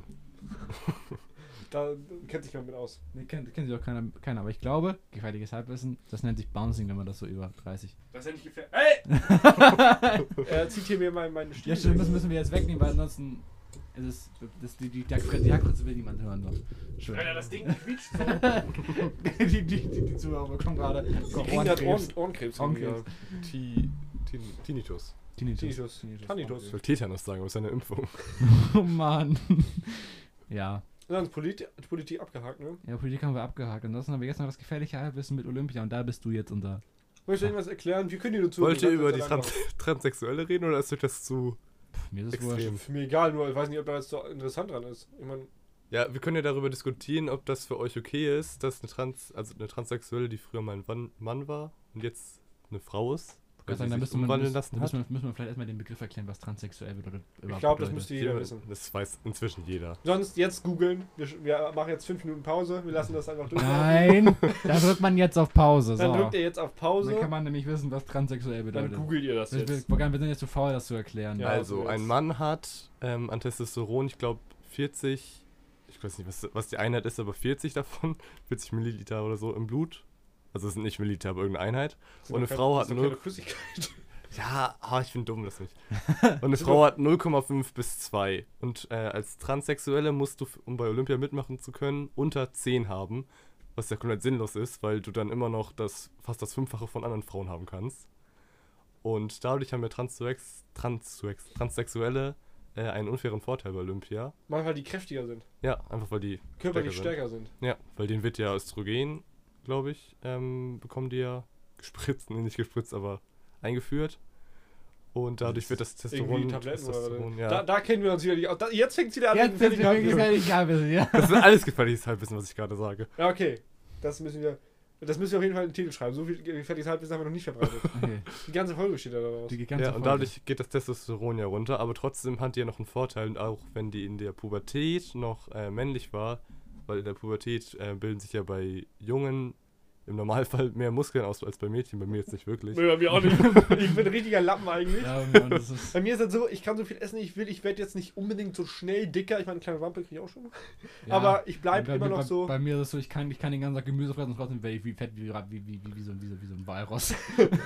Da kennt sich keiner mit aus. Ne, kennt, kennt sich auch keiner, keiner, aber ich glaube, gefährliches Halbwissen, das nennt sich Bouncing, wenn man das so über 30. Das ist ja nicht gefährlich. Hey! [LAUGHS] er zieht hier mir mein, meine Stiefel. Ja, stimmt, müssen, müssen wir jetzt wegnehmen, weil ansonsten ist es, das, die, die, die, die Hackfritze will niemand hören. So. Schön. Alter, das Ding quietscht so. [LAUGHS] die, die, die, die Zuhörer bekommen gerade Ohrenkrebs. Ohren, Ohrenkrebs. Ohrenkrebs. Ti- Tin- Tinnitus. Tinnitus. Tinnitus. Tinnitus. Ich will Tetanus sagen, aber es ist eine Impfung. [LAUGHS] Oh Mann. ja. Dann ist Politik, abgehakt, ne? Ja, Politik haben wir abgehakt. Ansonsten haben wir jetzt noch das gefährliche Halbwissen mit Olympia und da bist du jetzt unser. Möchtest du irgendwas erklären? Wir können dir nur zu. Wollt ihr über die Trans [LAUGHS] Transsexuelle reden oder ist euch das zu Pff, mir ist es extrem? Für mich egal, nur ich weiß nicht, ob da jetzt so interessant dran ist. Ich meine, Ja, wir können ja darüber diskutieren, ob das für euch okay ist, dass eine Trans, also eine Transsexuelle, die früher mal ein Mann war und jetzt eine Frau ist, weil Sagen, sie da müssen, lassen müssen, wir, müssen wir vielleicht erstmal den Begriff erklären, was transsexuell bedeutet. ich überhaupt glaube, das müsste jeder wissen. Das weiß inzwischen jeder. Sonst jetzt googeln. Wir, wir machen jetzt fünf Minuten Pause. Wir lassen das einfach durch. Nein, [LAUGHS] da drückt man jetzt auf Pause. Dann so. drückt ihr jetzt auf Pause. Dann kann man nämlich wissen, was transsexuell Dann bedeutet. googelt ihr das wir, wir, jetzt. wir sind jetzt zu faul, das zu erklären. Ja, also, so ein jetzt. Mann hat ähm, an Testosteron, ich glaube 40, ich weiß nicht, was, was die Einheit ist, aber 40 davon, 40 Milliliter oder so im Blut. Also es sind nicht Milliliter, aber irgendeine Einheit. Und eine doch kein- Frau hat keine Flüssigkeit. [LAUGHS] Ja, ah, ich bin dumm, das nicht. [LAUGHS] Und eine Frau hat 0,5 bis 2. Und äh, als Transsexuelle musst du, um bei Olympia mitmachen zu können, unter 10 haben. Was ja komplett sinnlos ist, weil du dann immer noch das fast das Fünffache von anderen Frauen haben kannst. Und dadurch haben ja Transex, Transex, Transsexuelle äh, einen unfairen Vorteil bei Olympia. Mal, weil die kräftiger sind. Ja, einfach weil die Körperlich stärker stärker sind. sind. Ja, weil denen wird ja Östrogen, glaube ich, ähm, bekommen die ja gespritzt, nee, nicht gespritzt, aber eingeführt. Und dadurch wird das Testosteron. Irgendwie Tabletten oder Testosteron ja. Da, da kennen wir uns wieder nicht aus. Da, jetzt fängt es wieder an. Jetzt egal wissen, ja. Das ist alles gefährliches Halbwissen, was ich gerade sage. Ja, okay. Das müssen wir. Das müssen wir auf jeden Fall in den Titel schreiben. So viel gefährliches Halbwissen haben wir noch nicht verbreitet. [LAUGHS] Okay, Die ganze Folge steht da daraus. die ganze Ja, und Folge. dadurch geht das Testosteron ja runter, aber trotzdem hat die ja noch einen Vorteil, auch wenn die in der Pubertät noch äh, männlich war, weil in der Pubertät äh, bilden sich ja bei Jungen im Normalfall mehr Muskeln aus als bei Mädchen, bei mir jetzt nicht wirklich. Nee, bei mir auch nicht. [LAUGHS] Ich bin ein richtiger Lappen eigentlich. Ja, ist, Bei mir ist das so, ich kann so viel essen, ich will. Ich werde jetzt nicht unbedingt so schnell dicker. Ich meine, eine kleine Wampe kriege ich auch schon. ja. Aber ich bleibe immer noch bei, so. Bei mir ist es so, ich kann, ich kann den ganzen Tag Gemüse fressen und trotzdem werde ich wie fett wie, wie, wie, wie, wie, so, wie, so, wie so ein Walross.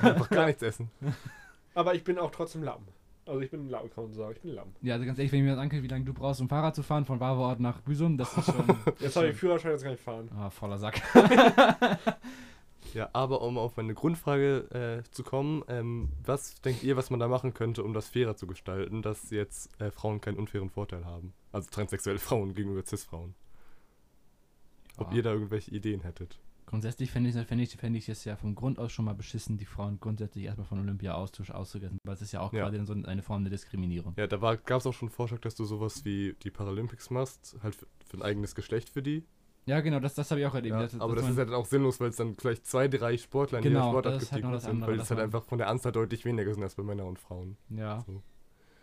Einfach gar nichts essen. [LAUGHS] Aber ich bin auch trotzdem Lappen. Also ich bin ein Lappen, kann man sagen. Ich bin ein Lappen. Ja, also ganz ehrlich, wenn ich mir das angucke, wie lange du brauchst, um Fahrrad zu fahren, von Waverort nach Büsum, das ist schon. Jetzt habe ich Führerschein, jetzt kann ich fahren. Ah, voller Sack. [LAUGHS] Ja, aber um auf meine Grundfrage äh, zu kommen, ähm, was denkt ihr, was man da machen könnte, um das fairer zu gestalten, dass jetzt äh, Frauen keinen unfairen Vorteil haben? Also transsexuelle Frauen gegenüber Cis-Frauen. Ob Ah. ihr da irgendwelche Ideen hättet? Grundsätzlich fände ich, fänd ich, fänd ich es ja vom Grund aus schon mal beschissen, die Frauen grundsätzlich erstmal von Olympia auszusch auszugrenzen, weil es ist ja auch Ja. quasi so eine Form der Diskriminierung. Ja, da gab es auch schon einen Vorschlag, dass du sowas wie die Paralympics machst, halt für, für ein eigenes Geschlecht für die. Ja, genau, das, das habe ich auch erlebt. Ja, Das- aber das ist halt auch sinnlos, weil es dann vielleicht zwei, drei Sportler in jeder Genau, Sportart das ist gibt, halt die sind, andere, weil es halt einfach von der Anzahl deutlich weniger sind als bei Männern und Frauen. Ja. So.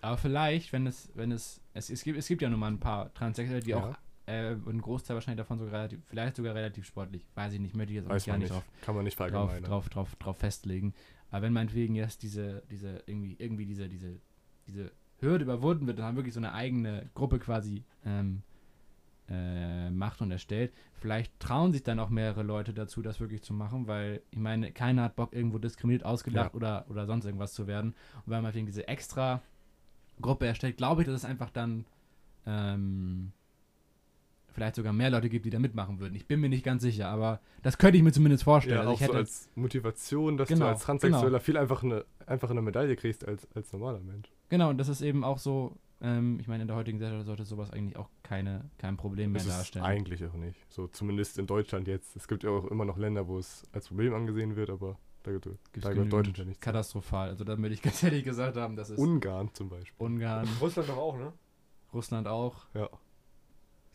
Aber vielleicht, wenn es, wenn es, es, es gibt, es gibt ja nun mal ein paar Transsexuelle, die Ja. auch, äh, ein Großteil wahrscheinlich davon sogar relativ, vielleicht sogar relativ sportlich, weiß ich nicht, möchte ich jetzt auch Weiß gar nicht drauf, Kann man nicht drauf, drauf, drauf, drauf festlegen. Aber wenn meinetwegen jetzt diese, diese, irgendwie, irgendwie diese, diese, diese Hürde überwunden wird dann wirklich so eine eigene Gruppe quasi ähm, äh, macht und erstellt, vielleicht trauen sich dann auch mehrere Leute dazu, das wirklich zu machen, weil ich meine, keiner hat Bock, irgendwo diskriminiert, ausgelacht Ja. oder, oder sonst irgendwas zu werden. Und wenn man meinetwegen diese extra Gruppe erstellt, glaube ich, dass es einfach dann ähm, vielleicht sogar mehr Leute gibt, die da mitmachen würden. Ich bin mir nicht ganz sicher, aber das könnte ich mir zumindest vorstellen. Ja, also auch ich so hätte, als Motivation, dass Genau, du als Transsexueller viel einfach eine, einfach eine Medaille kriegst als, als normaler Mensch. genau, und das ist eben auch so, ähm, ich meine, in der heutigen Gesellschaft sollte sowas eigentlich auch keine, kein Problem mehr Das ist darstellen. eigentlich auch nicht. So zumindest in Deutschland jetzt. Es gibt ja auch immer noch Länder, wo es als Problem angesehen wird, aber da, gibt- Gibt's da gehört Deutschland ja nicht. zu. Katastrophal. Also da würde ich ganz ehrlich gesagt haben, das ist Ungarn zum Beispiel. Ungarn, Russland doch auch, ne? Russland auch. Ja.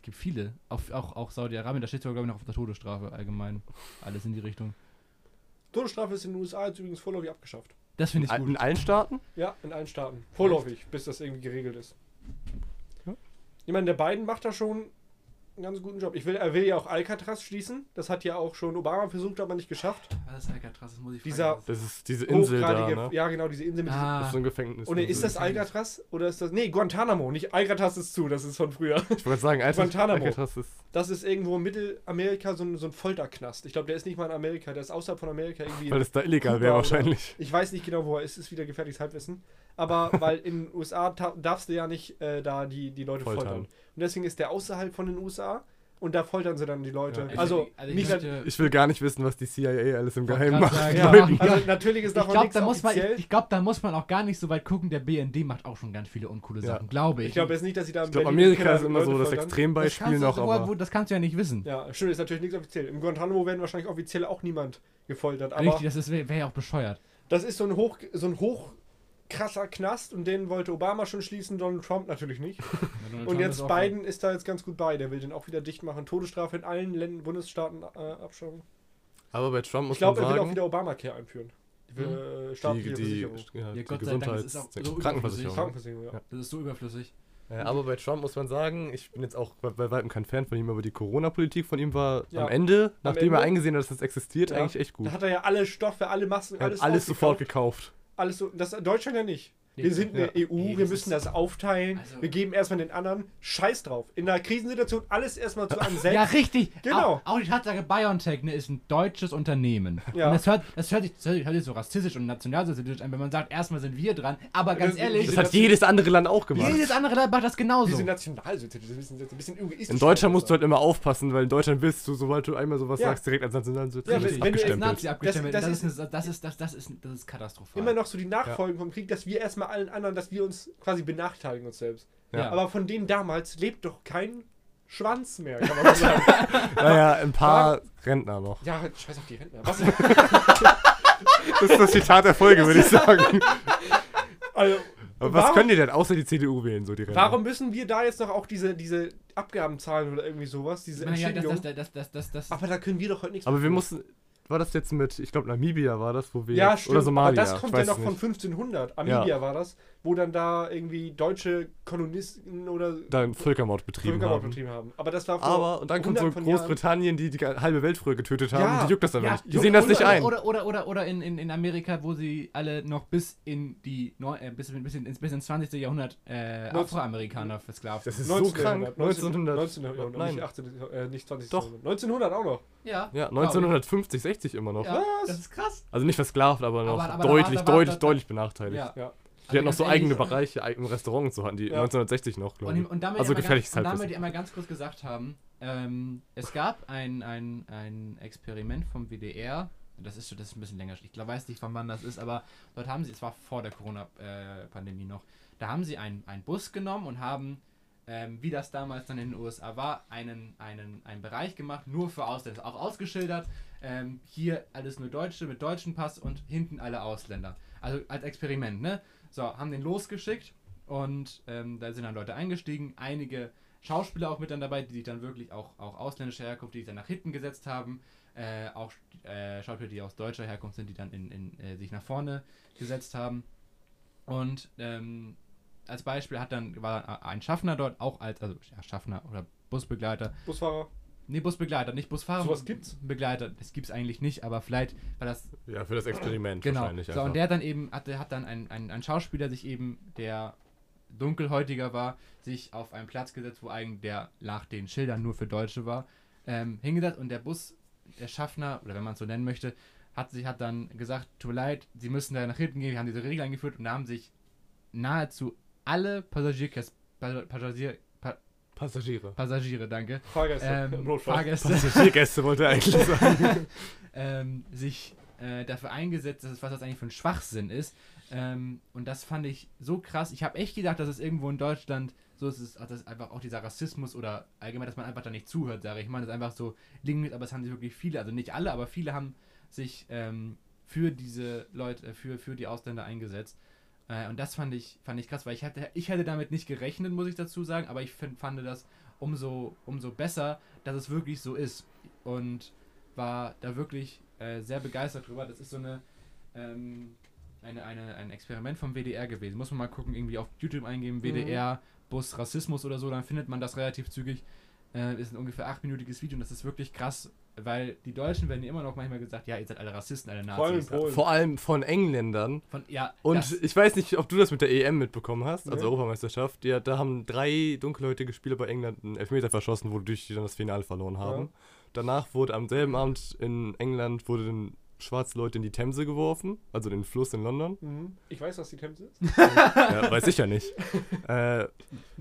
Es gibt viele. Auch, auch, auch Saudi-Arabien, da steht sogar, glaube ich, noch auf der Todesstrafe allgemein. Alles in die Richtung. Todesstrafe ist in den USA jetzt übrigens vorläufig abgeschafft. Das finde ich In, gut. in allen Staaten? Ja, in allen Staaten. Vorläufig, bis das irgendwie geregelt ist. Ja. Ich meine, der Biden macht da schon einen ganz guten Job. Ich will, er will ja auch Alcatraz schließen. Das hat ja auch schon Obama versucht, aber nicht geschafft. Was ist Alcatraz? Das muss ich Dieser- fragen. Das ist diese Insel da, ne? Ja, genau, diese Insel mit Ah. Das ist so ein Gefängnis. diesem, Und ist das. Alcatraz oder ist das. Nee, Guantanamo. Nicht Alcatraz ist zu, das ist von früher. Ich wollte sagen, Alter, Guantanamo. Alcatraz ist Das ist irgendwo in Mittelamerika so ein, so ein Folterknast. Ich glaube, der ist nicht mal in Amerika, der ist außerhalb von Amerika irgendwie. Weil es da illegal wäre oder- wahrscheinlich. Ich weiß nicht genau, wo er ist, ist wieder gefährliches Halbwissen. Aber weil in [LAUGHS] den USA darfst du ja nicht äh, da die, die Leute Foltern. foltern. Und deswegen ist der außerhalb von den USA und da foltern sie dann die Leute. Ja. Also, also ich nicht möchte- Ich will gar nicht wissen, was die CIA alles im Geheimen macht. sagen, ja, also ja. natürlich ist Ich davon glaube, nichts da, muss man- offiziell. ich, ich glaub, da muss man auch gar nicht so weit gucken. Der BND macht auch schon ganz viele uncoole Ja. Sachen, glaube ich. Ich glaube jetzt nicht, dass sie da Ich glaube, Amerika ist immer so Leute das foltern. das Extrembeispiel kannst, noch, aber wo- das kannst du ja nicht wissen. Ja, stimmt, ist natürlich nichts offiziell. Im Guantanamo werden wahrscheinlich offiziell auch niemand gefoltert. Aber Richtig, das wäre wär ja auch bescheuert. das ist so ein hoch, so ein hoch krasser Knast und den wollte Obama schon schließen, Donald Trump natürlich nicht. [LAUGHS] Und jetzt Biden ist da jetzt ganz gut bei. Der will den auch wieder dicht machen. Todesstrafe in allen Ländern, Bundesstaaten äh, abschaffen. aber bei Trump Ich muss glaube, er man will auch sagen, wieder Obamacare einführen. Die äh, die, staatliche die, Versicherung. ja, Ja, die Gott sei Dank, das Gesundheits ist auch so. Krankenversicherung. Krankenversicherung, ja. Ja. Das ist so überflüssig. Äh, aber bei Trump muss man sagen, ich bin jetzt auch bei, bei weitem kein Fan von ihm, aber die Corona-Politik von ihm war Ja. am Ende, nachdem Ende. er eingesehen hat, dass das existiert, Ja. eigentlich echt gut. Da hat er ja alle Stoffe, alle Masken, Er alles, hat alles sofort gekauft. Alles so, das Deutschland ja nicht. Wir sind eine Ja. EU, Nee, wir müssen das aufteilen. Also- wir geben erstmal den anderen Scheiß drauf. In einer Krisensituation alles erstmal zu [LAUGHS] einem selbst. Ja, richtig. Genau. Auch, auch die Tatsache, BioNTech ne, ist ein deutsches Unternehmen. Ja. Und das hört, das, hört sich, das hört sich- hört sich so rassistisch und nationalsozialistisch an, wenn man sagt, erstmal sind wir dran. Aber ganz Das- ehrlich, Das hat jedes andere Land auch gemacht. jedes andere Land macht das genauso. Diese Nationalsozialisten, das ist ein bisschen egoistisch. In Deutschland musst du halt immer aufpassen, weil in Deutschland bist du, sobald du einmal sowas Ja. sagst, direkt als Ja, Nationalsozialist wenn- wenn du als als abgestempelt. Nazi abgestempelt. Das- Das, das ist, eine- das, ist, das, das, ist, das ist katastrophal. immer noch so die Nachfolgen vom Krieg, dass wir erstmal allen anderen, dass wir uns quasi benachteiligen uns selbst. Ja. Aber von denen damals lebt doch kein Schwanz mehr, kann man [LAUGHS] sagen. Naja, ein paar Rentner noch. ja, scheiß auf die Rentner. Was, [LAUGHS] Das ist das Zitat der Folge, würde ich sagen. also, Aber was Warum- können die denn außer die CDU wählen, so die Rentner? warum müssen wir da jetzt noch auch diese, diese Abgaben zahlen oder irgendwie sowas? Diese naja, das, Entschädigung? das, das, das, das, das, Aber da können wir doch heute nichts Aber wir mussten. War das jetzt mit, ich glaube Namibia war das, wo wir Ja, stimmt. oder Somalia. aber das kommt ja noch von nicht. 1500. Namibia war das, wo dann da irgendwie deutsche Kolonisten oder da einen Völkermord betrieben Völkermord haben. betrieben haben. Aber das war vor Aber, und dann kommt so. Großbritannien, die die halbe Welt früher getötet haben, Ja, die juckt das aber Ja, nicht. Die sehen das nicht ein. Oder, oder, oder, oder in, in, in Amerika, wo sie alle noch bis in die Neu äh, bis, bis, in, bis ins 20. Jahrhundert äh, 19 Afroamerikaner versklavt. Das ist so 19. krank. Jahrhundert, 1900. 1900, Nein. nicht 18, äh, nicht 20. Doch. Jahrhundert. 1900 auch noch. ja, Ja, 1950, 60 immer noch. Ja, Was? das ist krass. Also nicht versklavt, aber noch Aber- aber deutlich, war- da war- deutlich, da- deutlich benachteiligt. Ja. Ja. Die hatten noch so eigene Bereiche, eigene Restaurants so hatten die Ja. 1960 noch, glaube Und, ich. und damit also gefährliches ganz, und damit Halbwissen. einmal ganz kurz gesagt haben, ähm, es gab ein, ein, ein Experiment vom WDR, das ist, schon- das ist ein bisschen länger, ich glaub, weiß nicht, von wann das ist, aber dort haben sie, es war vor der Corona-Pandemie noch, da haben sie einen, einen Bus genommen und haben, ähm, wie das damals dann in den USA war, einen, einen, einen Bereich gemacht, nur für Ausländer, auch ausgeschildert, ähm, hier alles nur Deutsche mit deutschen Pass und hinten alle Ausländer. Also als Experiment, ne? So, haben den losgeschickt und ähm, da sind dann Leute eingestiegen, einige Schauspieler auch mit dann dabei, die sich dann wirklich auch, auch ausländischer Herkunft, die sich dann nach hinten gesetzt haben, äh, auch äh, Schauspieler, die aus deutscher Herkunft sind, die dann in, in, äh, sich nach vorne gesetzt haben. Und ähm, als Beispiel hat dann war ein Schaffner dort auch als also ja, Schaffner oder Busbegleiter Busfahrer. Nee, Busbegleiter, nicht Busfahrer. Sowas gibt's? Begleiter, das gibt's eigentlich nicht, aber vielleicht war das. Ja, für das Experiment Genau. wahrscheinlich. So, einfach. und der dann eben, hat, hat dann ein, ein, ein Schauspieler sich eben, der dunkelhäutiger war, sich auf einen Platz gesetzt, wo eigentlich der nach den Schildern nur für Deutsche war, ähm, hingesetzt und der Bus, der Schaffner, oder wenn man es so nennen möchte, hat sich hat dann gesagt, tut mir leid, sie müssen da nach hinten gehen, wir haben diese Regel eingeführt und da haben sich nahezu alle Passagierkäs Pa- Passagier, pa Passagiere. Passagiere, danke, Fahrgäste. ähm. Fahrgäste, Passagiergäste wollte er eigentlich [LAUGHS] sagen. ähm, sich äh, dafür eingesetzt, dass es, was das eigentlich für ein Schwachsinn ist. Ähm, und das fand ich so krass. Ich habe echt gedacht, dass es irgendwo in Deutschland so ist, es, dass einfach auch dieser Rassismus oder allgemein, dass man einfach da nicht zuhört, sage ich mal. Das ist einfach so liegt, aber es haben sich wirklich viele, also nicht alle, aber viele haben sich ähm, für diese Leute, äh, für, für die Ausländer eingesetzt. Äh, und das fand ich, fand ich krass, weil ich hatte, ich hätte damit nicht gerechnet, muss ich dazu sagen, aber ich find, fand das umso, umso besser, dass es wirklich so ist. Und war da wirklich äh, sehr begeistert drüber. Das ist so eine, ähm, eine, eine, ein Experiment vom WDR gewesen. Muss man mal gucken, irgendwie auf YouTube eingeben, WDR, Bus, Rassismus oder so, dann findet man das relativ zügig. Äh, ist ein ungefähr achtminütiges Video und das ist wirklich krass, weil die Deutschen werden ja immer noch manchmal gesagt, ja, ihr seid alle Rassisten, alle Vor allem Nazis. Vor allem von Engländern. Von, ja, Und das, ich weiß nicht, ob du das mit der EM mitbekommen hast, also Nee. Europameisterschaft. Ja, da haben drei dunkelhäutige Spieler bei England einen Elfmeter verschossen, wodurch die dann das Finale verloren haben. Ja. Danach wurde am selben Abend in England wurde den schwarze Leute in die Themse geworfen, also den Fluss in London. Mhm. Ich weiß, was die Thames ist. [LAUGHS] ja, weiß ich ja nicht. Äh,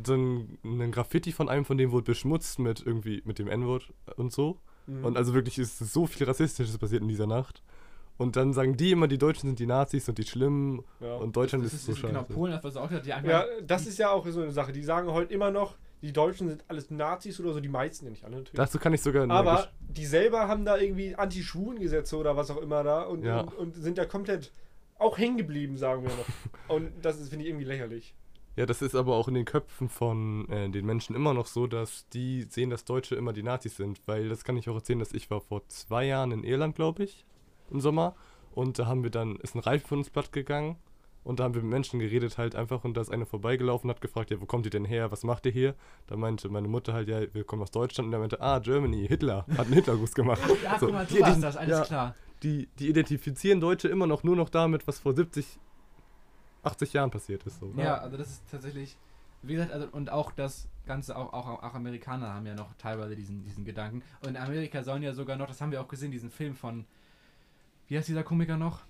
so ein, ein Graffiti von einem von denen wurde beschmutzt mit irgendwie mit dem N-Wort und so. Mhm. Und also wirklich ist so viel Rassistisches passiert in dieser Nacht. Und dann sagen die immer, die Deutschen sind die Nazis und die Schlimmen ja. und Deutschland das ist, ist, so ist scheiße. genau Polen, das was auch gesagt, ja, das ist ja auch so eine Sache. Die sagen heute immer noch, die Deutschen sind alles Nazis oder so, die meisten, ja nicht alle natürlich. Dazu kann ich sogar Aber die selber haben da irgendwie Anti-Schwulen-Gesetze oder was auch immer da und, Ja. und, und sind da komplett auch hängen geblieben, sagen wir noch. [LAUGHS] und das ist, finde ich, irgendwie lächerlich. Ja, das ist aber auch in den Köpfen von äh, den Menschen immer noch so, dass die sehen, dass Deutsche immer die Nazis sind. Weil das kann ich auch erzählen, dass ich war vor zwei Jahren in Irland, glaube ich, im Sommer. Und da haben wir dann, ist ein Reifen von uns platt gegangen. Und da haben wir mit Menschen geredet halt einfach und da ist einer vorbeigelaufen hat gefragt, ja, wo kommt ihr denn her, was macht ihr hier? Da meinte meine Mutter halt, ja, wir kommen aus Deutschland und er meinte, ah, Germany, Hitler, hat einen Hitlergruß gemacht. [LAUGHS] ja, so, guck mal, die du warst ident- das, alles ja, klar. Die, die identifizieren Deutsche immer noch nur noch damit, was vor 70, 80 Jahren passiert ist. So. Ja, also das ist tatsächlich, wie gesagt, also, und auch das Ganze, auch, auch, auch Amerikaner haben ja noch teilweise diesen, diesen Gedanken. Und in Amerika sollen ja sogar noch, das haben wir auch gesehen, diesen Film von, wie heißt dieser Komiker noch?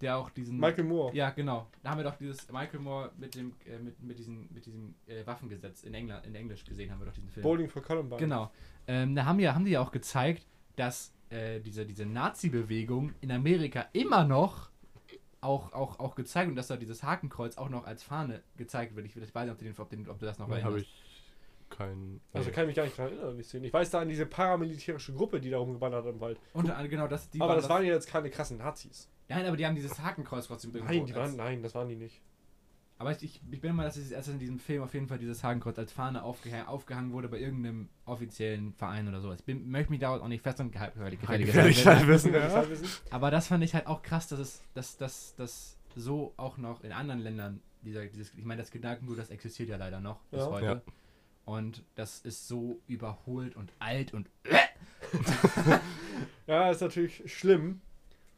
Der auch diesen. Michael Moore. Ja, genau. Da haben wir doch dieses Michael Moore mit dem, äh, mit, mit diesem, mit diesem äh, Waffengesetz in England, in Englisch gesehen, haben wir doch diesen Film. Bowling for Columbine. Genau. Ähm, da haben, ja, haben die ja auch gezeigt, dass äh, diese, diese Nazi-Bewegung in Amerika immer noch auch, auch, auch gezeigt und dass da dieses Hakenkreuz auch noch als Fahne gezeigt wird. Ich, ich weiß nicht, ob du, den, ob, den, ob du das noch Da habe erinnerst. ich keinen. Also kann ich mich gar nicht daran erinnern, Szene. Ich weiß da an diese paramilitärische Gruppe, die da rumgeballert hat im Wald. Und äh, genau, das, die aber waren das waren ja jetzt keine krassen Nazis. Nein, aber die haben dieses Hakenkreuz trotzdem Nein, die waren, nein, das waren die nicht. Aber ich, ich, ich bin mal, dass es erst in diesem Film auf jeden Fall dieses Hakenkreuz als Fahne aufgeh aufgehangen wurde bei irgendeinem offiziellen Verein oder sowas. Ich bin, möchte mich da auch nicht fest und gefährlich, gefährlich, Gefährlich Ja. Aber das fand ich halt auch krass, dass es, dass, dass, dass so auch noch in anderen Ländern, dieser, dieses, ich meine, das Gedankengut, das existiert ja leider noch bis Ja. heute. Ja. Und das ist so überholt und alt und [LAUGHS] [LAUGHS] ja, ist natürlich schlimm.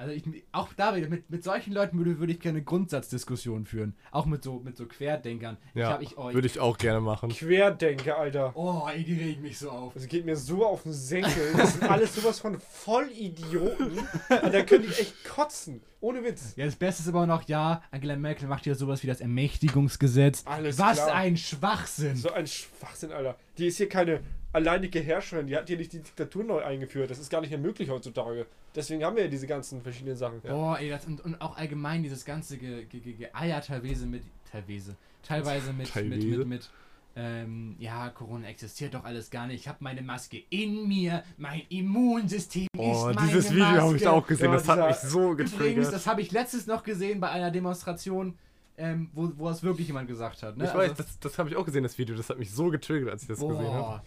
Also ich, auch da wieder, mit, mit solchen Leuten würde, würde ich gerne Grundsatzdiskussionen führen. Auch mit so, mit so Querdenkern. ich Ja, ich, oh, würde ich auch gerne machen. Querdenker, Alter. oh, ey, die regen mich so auf. Das geht mir so auf den Senkel. Das sind alles sowas von Vollidioten. Da könnte ich echt kotzen. Ohne Witz. Ja, das Beste ist aber noch, ja, Angela Merkel macht ja sowas wie das Ermächtigungsgesetz. Alles Was klar. ein Schwachsinn. So ein Schwachsinn, Alter. Die ist hier keine alleinige Herrscherin. Die hat hier nicht die Diktatur neu eingeführt. Das ist gar nicht mehr möglich heutzutage. Deswegen haben wir ja diese ganzen verschiedenen Sachen. Boah, ey, das, und, und auch allgemein dieses ganze Ge Ge Ge Geeier teilweise mit, teilweise, teilweise mit, mit, Teilweise. mit, mit, ähm, ja, Corona existiert doch alles gar nicht. Ich habe meine Maske in mir, mein Immunsystem Oh, ist meine dieses Video habe ich auch gesehen, Ja, das hat mich so Übrigens, getriggert. das habe ich letztens noch gesehen bei einer Demonstration, ähm, wo, wo es wirklich jemand gesagt hat. Ne? Ich weiß, das, das habe ich auch gesehen, das Video. Das hat mich so getriggert, als ich das gesehen habe.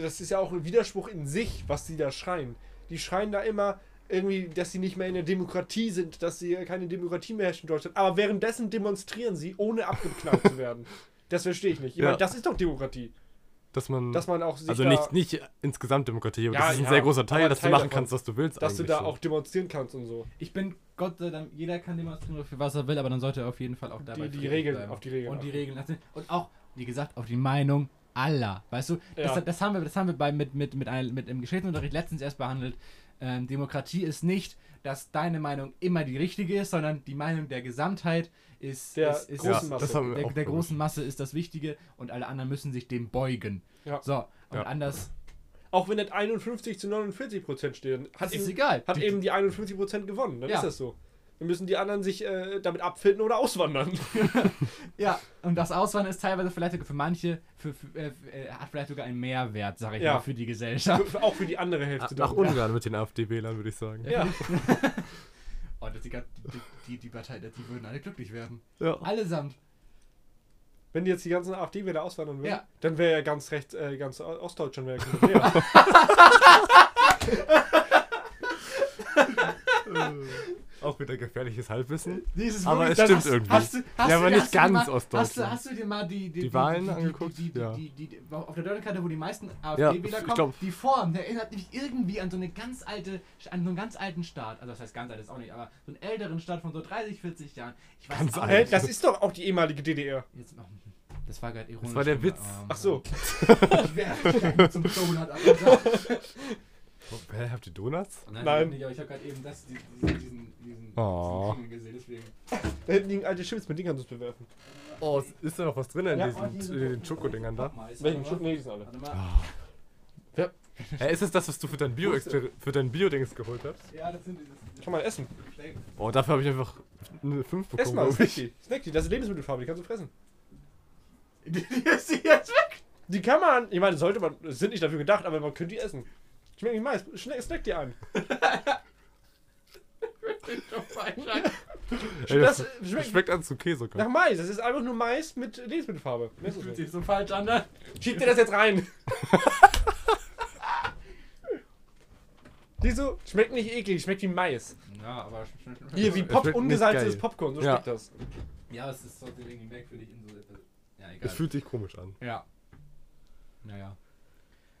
Das ist ja auch ein Widerspruch in sich, was die da schreien. Die schreien da immer irgendwie, dass sie nicht mehr in der Demokratie sind, dass sie keine Demokratie mehr herrscht in Deutschland. Aber währenddessen demonstrieren sie, ohne abgeknallt zu werden. [LAUGHS] Das verstehe ich nicht. Ich Ja. meine, das ist doch Demokratie. Dass man. Dass man auch sich also da, nicht, nicht insgesamt Demokratie, aber Ja, das ist ein ja, sehr großer Teil, dass Teil du machen davon. kannst, was du willst. dass du da so. auch demonstrieren kannst und so. Ich bin Gott sei Dank, jeder kann demonstrieren für was er will, aber dann sollte er auf jeden Fall auch dabei Die, die Regeln, bleiben. auf die Regeln. und die. Regeln lassen. Und auch, wie gesagt, auf die Meinung aller. Weißt du, Ja. das, das haben wir, das haben wir bei, mit, mit, mit, ein, mit im Geschichtsunterricht letztens erst behandelt. Ähm, Demokratie ist nicht, dass deine Meinung immer die richtige ist, sondern die Meinung der Gesamtheit ist, Der ist, ist großen ja, Masse. das haben wir der, der großen Masse ist das Wichtige und alle anderen müssen sich dem beugen. Ja. So, und Ja. anders Auch wenn nicht 51 zu 49 Prozent stehen, hat, ist eben, egal. hat Die- eben die 51 Prozent gewonnen. Dann Ja. ist das so. Dann müssen die anderen sich äh, damit abfinden oder auswandern. [LAUGHS] Ja, und das Auswandern ist teilweise vielleicht sogar für manche, für, für, äh, äh, hat vielleicht sogar einen Mehrwert, sag ich Ja. mal, für die Gesellschaft. Für- auch für die andere Hälfte. Nach. Ungarn mit den AfD-Wählern, würde ich sagen. Ja. [LAUGHS] Oh, das, die, die, die, Partei, die würden alle glücklich werden. Ja. Allesamt. Wenn die jetzt die ganzen AfD wieder auswandern würden, Ja. dann wäre ja ganz rechts, äh, ganz Ostdeutschland wäre ja. [LAUGHS] Auch wieder gefährliches Halbwissen. Dieses Aber es stimmt hast, irgendwie. Hast du, hast Ja, aber nicht ganz mal, hast, du, Ostdeutschland. hast du dir mal die, die, Die Wahlen angeguckt? Die, die, Ja. die, die, die, auf der Deutschlandkarte, wo die meisten Ja, AfD-Wähler ich kommen, die Form, der erinnert mich irgendwie an so eine ganz alte, an so einen ganz alten Staat. Also das heißt ganz alt ist auch nicht, aber so einen älteren Staat von so 30, 40 Jahren. Ich weiß Ganz alt. Das ist doch auch die ehemalige DDR. Jetzt, oh, das war gerade ironisch. Das war der aber, Witz. ähm, Ach so. Ich wäre [LAUGHS] zum Donut ab. [LAUGHS] Oh, hä, habt ihr Donuts? Nein, Nein. Nicht, aber ich habe gerade eben das, diesen, diesen, diesen, Oh. gesehen, deswegen. Da hinten liegen alte Chips, mit denen kannst du es bewerfen. Oh, ist da noch was drin in Ja. Oh, diesen, in den Schokodingern da? Welchen Schutt? Nee, die sind alle. Warte mal. Hä, ist es das, was du für dein Bio für dein Bio-Dings geholt hast? Ja, das sind diese. Kann man essen. Oh, dafür habe ich einfach eine 5 Ess bekommen, mal, glaube snack ich. die. Snack die, das ist Lebensmittelfarbe, die kannst du fressen. [LAUGHS] Die ist die jetzt weg. Die kann man, ich meine, sollte man, sind nicht dafür gedacht, aber man könnte die essen. Schmeckt nicht Mais, snack die ein. Ey, das, Das das schmeckt schmeckt an zu Käse. nach Mais, das ist einfach nur Mais mit Lebensmittelfarbe. Es Fühlt nicht. sich so falsch an, ne? Schieb dir das jetzt rein. Die so, schmeckt nicht eklig, schmeckt wie Mais. Ja, aber. Hier, wie Es Pop, schmeckt ungesalzenes. Popcorn, so Ja. schmeckt das. Ja, es ist so irgendwie merkwürdig in so. Ja, Es egal. fühlt sich komisch an. Ja. Naja.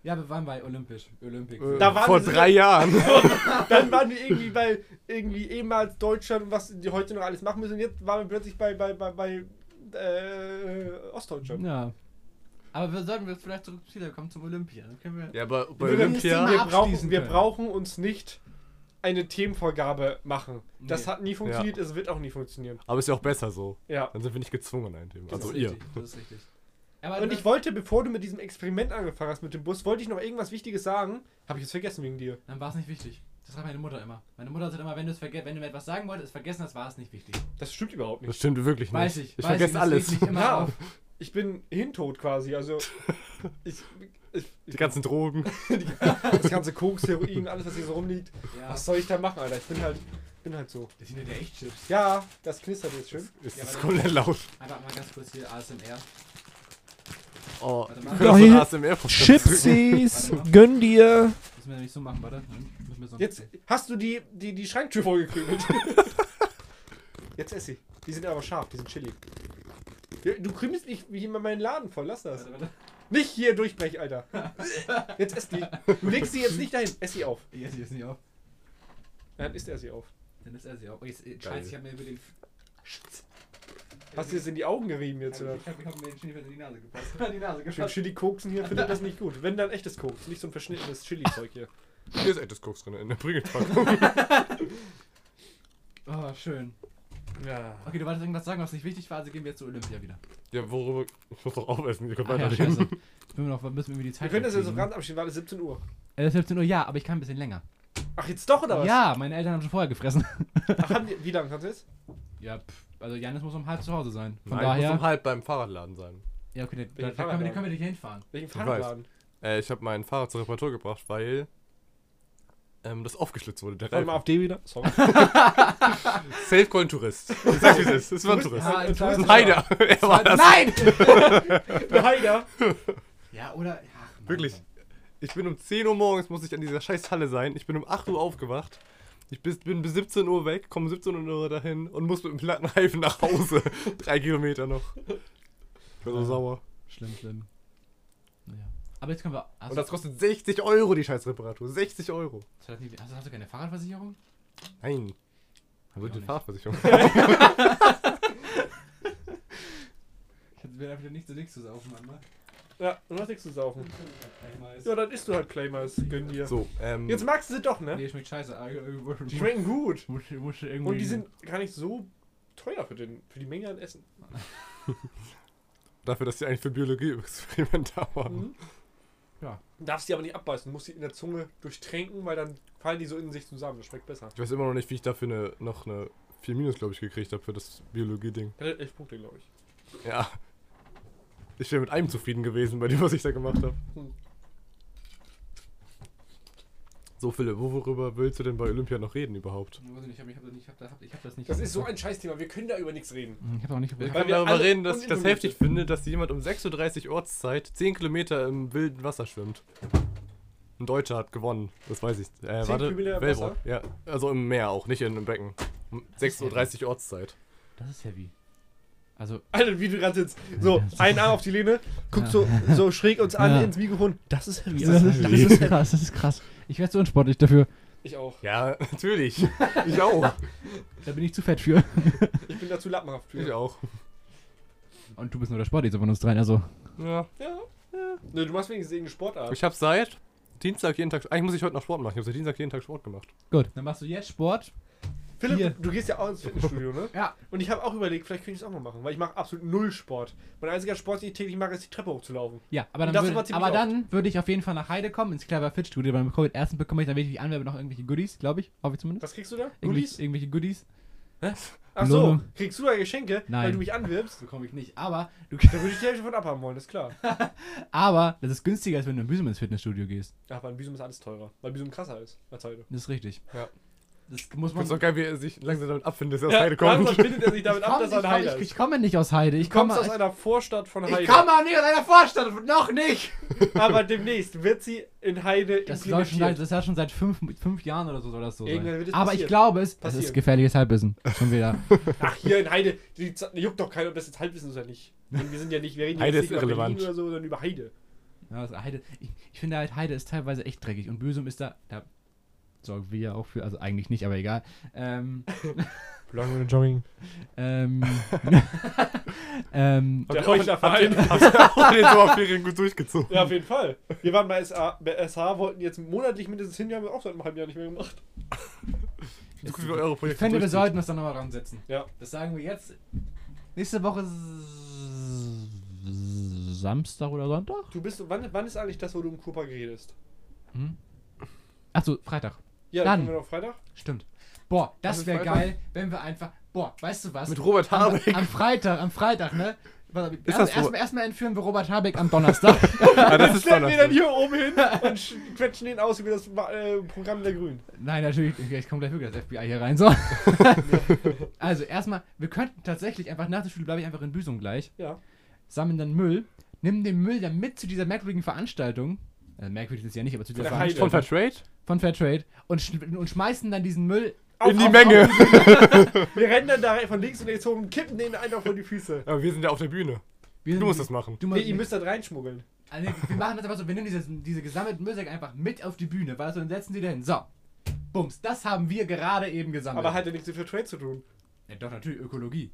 Ja, wir waren bei Olympisch. Olympic. Äh, Da waren Vor wir- drei Jahren. [LAUGHS] Dann waren wir irgendwie bei irgendwie ehemals Deutschland und was die heute noch alles machen müssen. Und jetzt waren wir plötzlich bei, bei, bei, bei äh, Ostdeutschland. Ja. Aber wir sollten jetzt vielleicht zurück wieder kommen zum Olympia. Dann können wir. Ja, aber bei Wir, Olympia. wir, brauchen, wir brauchen uns nicht eine Themenvorgabe machen. Das Nee. hat nie funktioniert, es wird auch nie funktionieren. Aber ist ja auch besser so. Ja. Dann sind wir nicht gezwungen, ein Thema. Das Also ihr. richtig, Das ist richtig. Aber Und ich wollte, bevor du mit diesem Experiment angefangen hast mit dem Bus, wollte ich noch irgendwas Wichtiges sagen. Habe ich jetzt vergessen wegen dir. Dann war es nicht wichtig. Das sagt meine Mutter immer. Meine Mutter sagt immer, wenn, wenn du mir etwas sagen wolltest, vergessen hast, war es nicht wichtig. Das stimmt überhaupt Das nicht. stimmt wirklich nicht. Weiß ich. Ich weiß vergesse das alles. Ja. auf. Ich bin hintot quasi. Also [LAUGHS] ich, ich, Die ganzen Drogen. [LAUGHS] das ganze Koks, Heroin, alles was hier so rumliegt. Ja. Was soll ich da machen, Alter? Ich bin halt bin halt so. Das sind ja echt Chips. Ja, das knistert jetzt schön. Ist Ja, das aber- komplett laut. Einfach mal ganz kurz hier ASMR. Oh, ich Doch, so ASMR Chipsies, [LAUGHS] gönn dir. Müssen wir nämlich so machen, warte. So Jetzt hast du die, die, die Schranktür vollgekrümelt. [LAUGHS] Jetzt ess sie. Die sind aber scharf, die sind chili. Ja, Du krümelst nicht wie immer meinen Laden voll, lass das. Warte, warte. Nicht hier durchbrechen, Alter. Jetzt ess die. Du legst sie jetzt nicht dahin, ess sie auf. Ich esse jetzt nicht auf. Dann isst er sie auf. Dann ist er sie auf. Oh, jetzt, äh. Scheiße, ich hab mir über den. Scheiße. Hast du jetzt in die Augen gerieben jetzt, Ich oder? hab, ich hab mir den Chili in die Nase gepasst. [LAUGHS] Die Nase Schön gepasst. Chili-Koksen hier, findet das nicht gut. Wenn dann echtes Koks, nicht so ein verschnittenes Chili-Zeug hier. Hier ist echtes Koks drin in der Prügelpackung. [LAUGHS] [LAUGHS] Oh, schön. Ja. Okay, du wolltest irgendwas sagen, was nicht wichtig war, also gehen wir jetzt zu Olympia wieder. ja, worüber. Ich muss doch aufessen, ihr könnt Ah, ja, weiterreden. scheiße. Müssen wir noch müssen wir irgendwie die Wir Zeit können das jetzt so ganz abschieben, warte, 17 Uhr. Äh, 17 Uhr, ja, aber ich kann ein bisschen länger. Ach, jetzt doch, oder was? Ja, meine Eltern haben schon vorher gefressen. Ach, haben die, wie lange kannst du jetzt? Ja, pff, also Janis muss um halb zu Hause sein. Von Nein, ich muss daher. um halb beim Fahrradladen sein. ja, okay, da, da, können wir, können wir nicht hinfahren. Welchen. Fahrradladen? Äh, ich habe mein Fahrrad zur Reparatur gebracht, weil ähm, das aufgeschlitzt wurde. Der Warte mal, Reifen. AfD wieder. Sorry. [LAUGHS] Safe Call Tourist. Ich sag's wie es ist. Es war ein Tourist. Ja, ein Das ist Tourist. ein Heider. [LAUGHS] Er war das. Nein! [LAUGHS] Heider. ja, oder. Ach, Wirklich. Ich bin um 10 Uhr morgens, muss ich an dieser scheiß Halle sein. Ich bin um 8 Uhr aufgewacht. Ich bin bis 17 Uhr weg, komme 17 Uhr dahin und muss mit dem platten Reifen nach Hause. [LAUGHS] Drei Kilometer noch. Ich bin so Ja. sauer. Schlimm, schlimm. Naja. Aber jetzt können wir. Hast, Und das kostet 60 Euro, die scheiß Reparatur. 60 Euro. hast, du, nicht- hast, du keine Fahrradversicherung? Nein. Da wird die nicht. Fahrradversicherung. [LAUGHS] [LAUGHS] Ich will einfach nicht so nichts zu saufen, Mann. Ja, du hast nichts zu saufen. Ja, dann isst du halt Claymers. Gönn dir. So, ähm. Jetzt magst du sie doch, ne? Nee, schmeckt scheiße. Ah, Die schmecken gut. Muss, muss irgendwie. Und die sind gar nicht so teuer für, den, für die Menge an Essen. [LAUGHS] Dafür, dass die eigentlich für Biologie-Experiment [LAUGHS] da waren. Mhm. Ja. Du darfst die aber nicht abbeißen. Du musst die in der Zunge durchtränken, weil dann fallen die so in sich zusammen. Das schmeckt besser. Ich weiß immer noch nicht, wie ich dafür eine, noch eine 4 Minus, glaube ich, gekriegt habe für das Biologie-Ding. Der hat elf Punkte, glaube ich. Ja. Ich wäre mit einem zufrieden gewesen bei dem, was ich da gemacht habe. Hm. So, Philipp, worüber willst du denn bei Olympia noch reden überhaupt? Ich weiß nicht, ich hab, ich hab, das nicht- ich hab, das- ich nicht. Das ist so ein Scheißthema. Wir können da über nichts reden. Ich hab auch nicht. Wir Weil können wir darüber reden, dass ich das heftig finde, dass jemand um 6.30 Uhr Ortszeit 10 Kilometer im wilden Wasser schwimmt. Ein Deutscher hat gewonnen, das weiß ich. Äh, 10 warte, Kilometer im. Wasser? Ja, also im Meer auch, nicht in einem Becken. Um 6.30 Uhr Ortszeit. Das ist heavy. Also, Alter, wie du gerade sitzt. So, ein Arm auf die Lehne, guckst so, so schräg uns an Ja. ins Mikrofon. Das ist heavy. das ist, das ist krass, das ist krass. Ich werde zu unsportlich dafür. Ich auch. Ja, [LAUGHS] natürlich. ich auch. Da bin ich zu fett für. Ich bin dazu lappenhaft für. Ich auch. Und du bist nur der Sportlichste von uns dreien, also. Ja. Ja. ja. Ne, du machst wenigstens irgendeine Sportart. Ich habe seit Dienstag jeden Tag. Eigentlich muss ich heute noch Sport machen. Ich habe seit Dienstag jeden Tag Sport gemacht. Gut, dann machst du jetzt Sport. Philipp, Hier. du, gehst ja auch ins Fitnessstudio, ne? Ja. Und ich habe auch überlegt, vielleicht könnte ich es auch mal machen, weil ich mache absolut null Sport. Mein einziger Sport, den ich täglich mache, ist die Treppe hochzulaufen. Ja, aber dann, würde, aber dann würde ich auf jeden Fall nach Heide kommen, ins Clever Fit Studio. Beim Covid ersten bekomme ich dann wirklich Anwerbe noch irgendwelche Goodies, glaube ich. Hoffe ich zumindest. Was kriegst du da? Goodies? irgendwelche Goodies. [LAUGHS] Ach so, kriegst du da Geschenke, weil Nein. du mich anwirbst? Bekomme ich nicht. Aber, du, Da würde ich die Hälfte von abhaben wollen, ist klar. [LAUGHS] aber das ist günstiger, als wenn du in Büsum ins Fitnessstudio gehst. Ja, aber in Büsum ist alles teurer, weil Büsum krasser ist als heute. Das ist richtig. Ja. Das muss Ich man. find's doch geil, wie er sich langsam damit abfindet, dass er aus Ja, Heide kommt. langsam findet er sich damit ich, ab, komm, dass er ein ich, Heiler ich, ist. ich komme nicht aus Heide. Ich Du kommst komme aus einer Vorstadt von Ich Heide. komme auch nicht aus einer Vorstadt. Noch nicht. [LAUGHS] aber demnächst wird sie in Heide Das läuft schon implementiert. das ist ja schon seit fünf, fünf Jahren oder so soll das so Irgendwann sein. Aber ich glaube es, das ist gefährliches Halbwissen. Schon wieder. [LAUGHS] Ach, hier in Heide, die juckt doch keiner, ob das jetzt Halbwissen ist oder nicht. Und wir sind ja nicht, wir reden Heide jetzt ist nicht über irrelevant. Berlin oder so, sondern über Heide. Ja, also Heide, ich, ich finde halt, Heide ist teilweise echt dreckig und Büsum ist da, da sorgen wir ja auch für, also eigentlich nicht, aber egal. Ähm, [LAUGHS] Long Jogging. ähm, [LAUGHS] [LAUGHS] ähm, Der Habt ihr auch- Heuchlerverein. Habt ihr auch den Sommerferien gut durchgezogen? Ja, auf jeden Fall. Wir waren bei, SA, bei SH, wollten jetzt monatlich mindestens hin, die haben wir auch seit einem halben Jahr nicht mehr gemacht. Ich gucke, wie wir eure ich Projekte finde, wir sollten uns da nochmal dran setzen. Ja. Das sagen wir jetzt. Nächste Woche S- Samstag oder Sonntag? Du bist, wann, wann ist eigentlich das, wo du im Cooper redest? Hm? Achso, Freitag. Ja, Dann. können wir noch Freitag. Stimmt. Boah, das wäre geil, wenn wir einfach. Boah, weißt du was? Mit Robert am, Habeck. am Freitag, am Freitag, ne? Warte, Ist erst-? Erstmal erstmal entführen wir Robert Habeck am Donnerstag. [LAUGHS] Ah, das ist Stellen wir dann Donnerstag. hier oben hin und sch- quetschen den aus wie das äh, Programm der Grünen. Nein, natürlich. Ich komme gleich wirklich das FBI hier rein. So. [LAUGHS] also, erstmal, wir könnten tatsächlich einfach nach der Schule, bleibe ich einfach in Büsum gleich, Ja. sammeln dann Müll, nehmen den Müll dann mit zu dieser merkwürdigen Veranstaltung. Äh, merkwürdig ist es ja nicht, aber zu dieser Heide. Von Veranstaltung Fairtrade? Von Fairtrade und, sch und schmeißen dann diesen Müll. In die auf- Menge. [LAUGHS] Wir rennen dann da von links und rechts hoch und kippen den einfach vor die Füße. Aber wir sind ja auf der Bühne. Wir Du musst das machen. Du Nee, ihr müsst das reinschmuggeln. also, wir machen das einfach so, wir nehmen diese, diese gesammelten Müllsäcke einfach mit auf die Bühne, weißt du, und setzen sie dahin. So. Bums, das haben wir gerade eben gesammelt. Aber hat ja nichts mit Trade zu tun. ja, doch, natürlich Ökologie.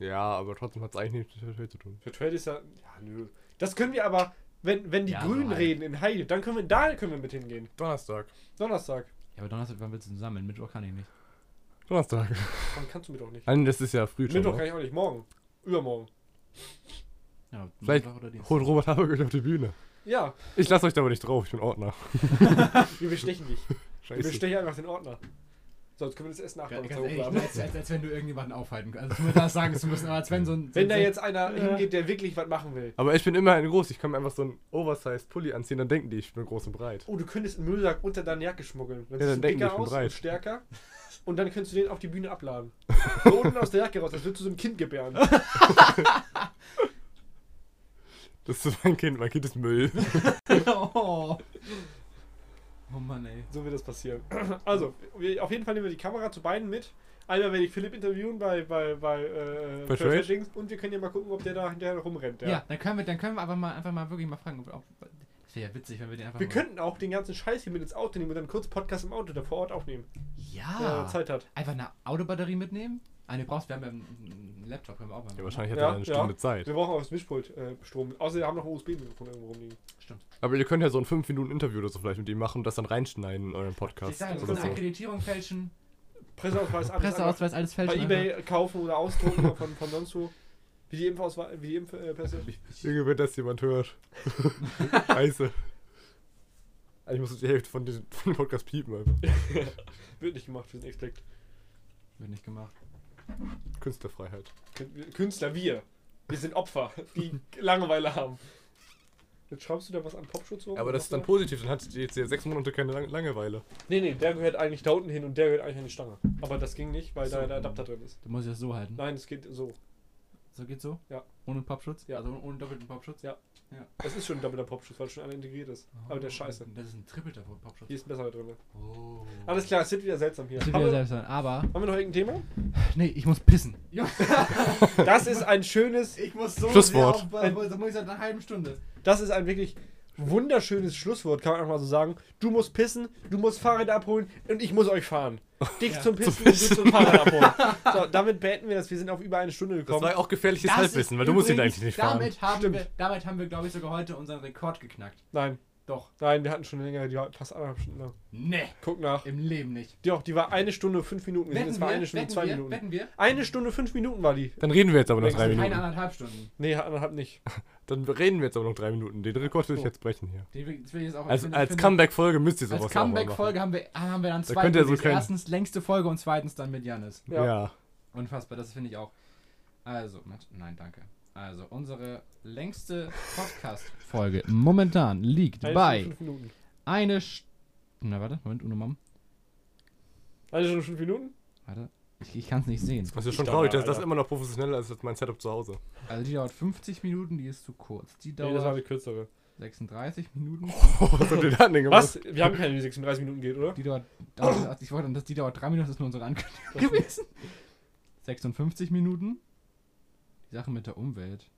Ja, aber trotzdem hat es eigentlich nichts mit Fairtrade zu tun. Für Trade ist ja. Ja, nö. Das können wir aber, wenn, wenn die Ja, so Grünen halt. reden in Heide, dann können wir, da können wir mit hingehen. Donnerstag. Donnerstag. Ja, aber Donnerstag, wann willst du denn sammeln? Mittwoch kann ich nicht. Donnerstag. Wann kannst du Mittwoch nicht? Nein, das ist ja früh schon. Mittwoch kann ne? ich auch nicht. Morgen. Übermorgen. Ja, Vielleicht Mittwoch holt Robert Habeck euch auf die Bühne. Ja, Ich lasse euch da aber nicht drauf, ich bin Ordner. [LAUGHS] wir bestechen dich. [LAUGHS] Wir Scheiße. bestechen einfach den Ordner. So, jetzt können wir das Essen Ganz, nachbauen. ganz ehrlich, als, als, als wenn du irgendjemanden aufhalten kannst. Also, du musst das sagen zu müssen, aber als wenn so ein. so Wenn da jetzt einer Ja. hingeht, der wirklich was machen will. Aber ich bin immerhin groß, ich kann mir einfach so einen Oversized Pulli anziehen, dann denken die, ich bin groß und breit. Oh, du könntest einen Müllsack unter deine Jacke schmuggeln. Dann Ja, dann du denken die, dicker ich bin aus breit. und stärker. [LAUGHS] Und dann könntest du den auf die Bühne abladen. [LAUGHS] So unten aus der Jacke raus, als würdest du so ein Kind gebären. [LAUGHS] Das ist mein Kind, mein Kind ist Müll. oh. Oh Mann, ey. So wird das passieren. [CLEARS THROAT] Also, wir, auf jeden Fall nehmen wir die Kamera zu beiden mit. Einmal werde ich Philipp interviewen bei, bei, bei äh, Bei Fair Trade? Dings und wir können ja mal gucken, ob der da hinterher rumrennt. Ja. dann können wir, dann können wir aber mal einfach mal wirklich mal fragen. Ob, ob, das wäre ja witzig, wenn wir den einfach Wir mal. könnten auch den ganzen Scheiß hier mit ins Auto nehmen und dann kurz Podcast im Auto da vor Ort aufnehmen, Ja. wenn er Zeit hat. Einfach eine Autobatterie mitnehmen. Eine brauchst wir haben ja einen, Laptop, können wir auch mal. Ja, wahrscheinlich hat Ja, er eine Stunde ja. Zeit. Wir brauchen auch das Mischpult äh, Strom. Außer wir haben noch ein USB-Mikrofon irgendwo rumliegen. Stimmt. Aber ihr könnt ja so ein 5 Minuten Interview oder so vielleicht mit ihm machen und das dann reinschneiden in euren Ich Podcast. sage, oder so. so. Akkreditierung fälschen, Presseausweis, alles einfach Presseausweis, alles bei fälschen. Ebay kaufen oder ausdrucken von, von sonst wo. Wie die Impfausweis, wie die Impfpässe. Junge, wenn das jemand hört. [LAUGHS] Scheiße. Eigentlich muss die Hälfte von diesem von dem Podcast piepen einfach. [LAUGHS] Wird nicht gemacht, wir sind Expect. Wird nicht gemacht. Künstlerfreiheit. Künstler, wir. Wir sind Opfer, die Langeweile haben. Jetzt schraubst du da was an Popschutz rum? Aber das ist dann positiv, dann hat die jetzt ja sechs Monate keine Lang Langeweile. Nee, nee, der gehört eigentlich da unten hin und der gehört eigentlich an die Stange. Aber das ging nicht, weil So. da der Adapter drin ist. Du musst das so halten. Nein, es geht so. So geht's so? Ja. Ohne Popschutz? Ja. Also ohne doppelten Popschutz? Ja. Das ist schon ein doppelter Popschutz, weil schon einer integriert ist. Aber der ist scheiße. Das ist ein trippelter Popschutz. Hier ist ein besserer drin. Oh. Alles klar, es wird wieder seltsam hier. Das wird Haben wieder sein. Aber. haben wir noch irgendein Thema? Nee, ich muss pissen. Das ist ein schönes, Ich muss so. Schlusswort. sehr auf- Da muss ich seit einer halben Stunde. das ist ein wirklich wunderschönes Schlusswort, kann man einfach mal so sagen. Du musst pissen, du musst Fahrräder abholen und ich muss euch fahren. Dich Ja, zum Pissen und du zum Fahrrad abholen. [LAUGHS] So, damit beenden wir das. Wir sind auf über eine Stunde Das gekommen. war ja auch gefährliches Das Halbwissen, weil du musst ihn eigentlich nicht fahren. Damit haben, Stimmt. wir, damit haben wir, glaube ich, sogar heute unseren Rekord geknackt. Nein, Doch. nein, wir hatten schon länger, die war fast anderthalb Stunden lang. Nee. Guck nach. Im Leben nicht. Die, auch, die war eine Stunde fünf Minuten. Sind jetzt bei eine Stunde wetten zwei wir, Minuten. wetten wir? Eine Stunde fünf Minuten war die. Dann reden wir jetzt aber noch Das drei Keine Minuten. anderthalb Stunden. Nee, anderthalb nicht. [LAUGHS] Dann reden wir jetzt aber noch drei Minuten. Den Rekord will ich jetzt brechen hier. Die will- das ich jetzt auch, Als, finde- als Comeback-Folge müsst ihr sowas Als Comeback-Folge haben wir, haben wir dann zwei könnt ihr so können. Erstens längste Folge und zweitens dann mit Janis. Ja. Ja. Unfassbar, das finde ich auch. Also, nein, danke. Also, unsere längste Podcast-Folge momentan liegt Eine bei Stunde fünf Minuten. eine. St Na, warte, Moment, Uno Mom. Eine Stunde fünf Minuten? Warte, ich, ich kann es nicht sehen. Das ist schon Ich traurig, dass das immer noch professioneller ist als mein Setup zu Hause. Also, die dauert 50 Minuten, die ist zu kurz. Die Nee, das war dauert eine kürzere. 36 Minuten. [LAUGHS] Oh, was habt ihr da denn gemacht? Was? Wir haben keine, die 36 Minuten geht, oder? Die dauert. dauert ich wollte, dass die dauert 3 Minuten, das ist nur unsere Ankündigung gewesen. 56 Minuten. Die Sache mit der Umwelt.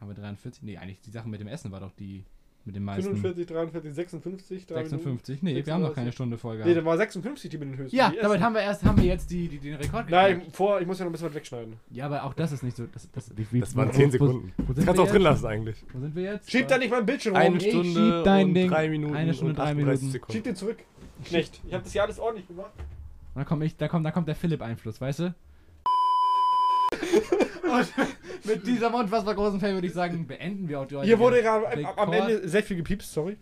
Haben wir 43? Nee, eigentlich die Sache mit dem Essen war doch die mit den meisten. 45, 43, 56, 3 Minuten. 56. Nee, wir haben noch 36. keine Stunde Folge. Nee, dann war 56 die mit den höchsten. ja, die damit haben wir erst haben wir jetzt die, die, den Rekord Nein, geknackt. vor, ich muss ja noch ein bisschen was wegschneiden. Ja, aber auch das ist nicht so. Das, das, wie, Das waren wo- 10 wo- Sekunden. Wo, wo Das kannst du auch drin lassen eigentlich. Wo sind wir jetzt? Schieb da nicht mein Bildschirm rum. Eine Ich Stunde schieb dein und Ding. drei Minuten Eine Stunde, und drei 38 Minuten. Sekunden. Schieb den zurück. Knecht. Ich habe das ja alles ordentlich gemacht. Da kommt, ich, da, kommt, da kommt der Philipp-Einfluss, weißt du? Und mit diesem unfassbar großen Fan würde ich sagen, beenden wir auch die Hier wurde gerade am. Ende sehr viel gepiepst, sorry.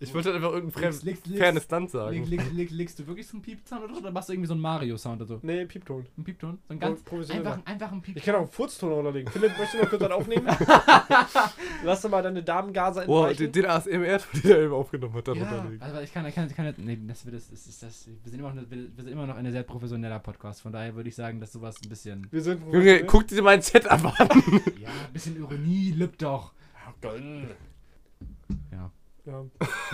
Ich wollte halt einfach irgendein Legst- fremd, legst- legst- fernes Land Leg, sagen. leg, leg, legst du wirklich so einen Piepsound oder, so, oder machst du irgendwie so einen Mario-Sound oder so? Nee, Piepton. Ein Piepton? So ein ganz einfach, einfach ein Piepton. Ich kann auch einen Furzton runterlegen. Philipp, möchtest du noch kurz was aufnehmen? [LAUGHS] Lass doch mal deine Damengase Boah, entweichen. den, den ASMR, den er eben aufgenommen hat, darunter Ja, legen. also ich kann, ich kann, ich kann, nee, das wird, das ist, ist das, wir sind immer noch, wir sind immer noch ein sehr professioneller Podcast, von daher würde ich sagen, dass sowas ein bisschen, Wir sind Junge, guck dir mein Setup an. ja, ein bisschen Ironie lübt doch. Ja. Ja.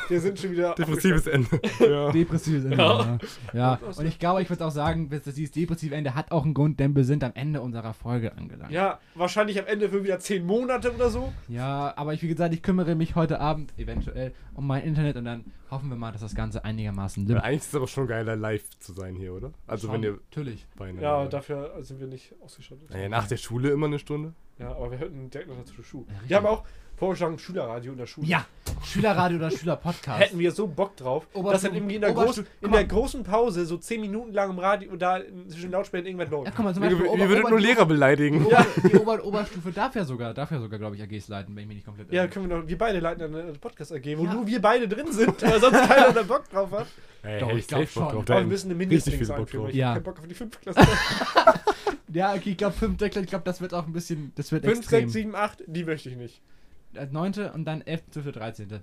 Wir sind schon wieder. Depressives Ende. [LAUGHS] Ja. Depressives Ende. Ja. ja. Und ich glaube, ich würde auch sagen, dass dieses depressive Ende hat auch einen Grund, denn wir sind am Ende unserer Folge angelangt. Ja, wahrscheinlich am Ende für wieder 10 Monate oder so. Ja, aber ich, wie gesagt, ich kümmere mich heute Abend eventuell um mein Internet und dann hoffen wir mal, dass das Ganze einigermaßen Ja, lübt. Eigentlich ist es aber schon geiler, live zu sein hier, oder? Also wenn ihr Natürlich. beinahe. Ja, dafür sind wir nicht ausgestattet. Naja, nach der Schule immer eine Stunde. Ja, aber wir hätten direkt noch dazu Schule. Ja, wir haben auch vorgeschlagen Schülerradio in der Schule. Ja, Schülerradio oder Schülerpodcast. Hätten wir so Bock drauf, Oberstu- dass dann irgendwie in der, guck in der großen Pause so 10 Minuten lang im Radio da zwischen Lautsprechern irgendwas Ja, läuft. guck mal, zum Wir, Beispiel wir Ober- würden Ober- nur Lehrer beleidigen. Ja. Die Ober Oberstufe darf ja sogar, darf ja sogar, glaube ich, AGs leiten, wenn ich mich nicht komplett Ja, können wir noch, wir beide leiten eine Podcast AG, wo Ja. nur wir beide drin sind, weil sonst keiner da Bock drauf hat. [LAUGHS] Hey, Doch, hey, ich glaub safe Bock schon. drauf. Da Aber wir müssen eine Mindestdings Bock einführen, weil drauf. ich Ja. hab keinen Bock auf die 5. Klasse. [LAUGHS] Ja, okay, ich glaube, fünfte, ich glaube, das wird auch ein bisschen, das wird 5, extrem. 6, 7, 8, die möchte ich nicht. Als neunte und dann 11., 12., 13.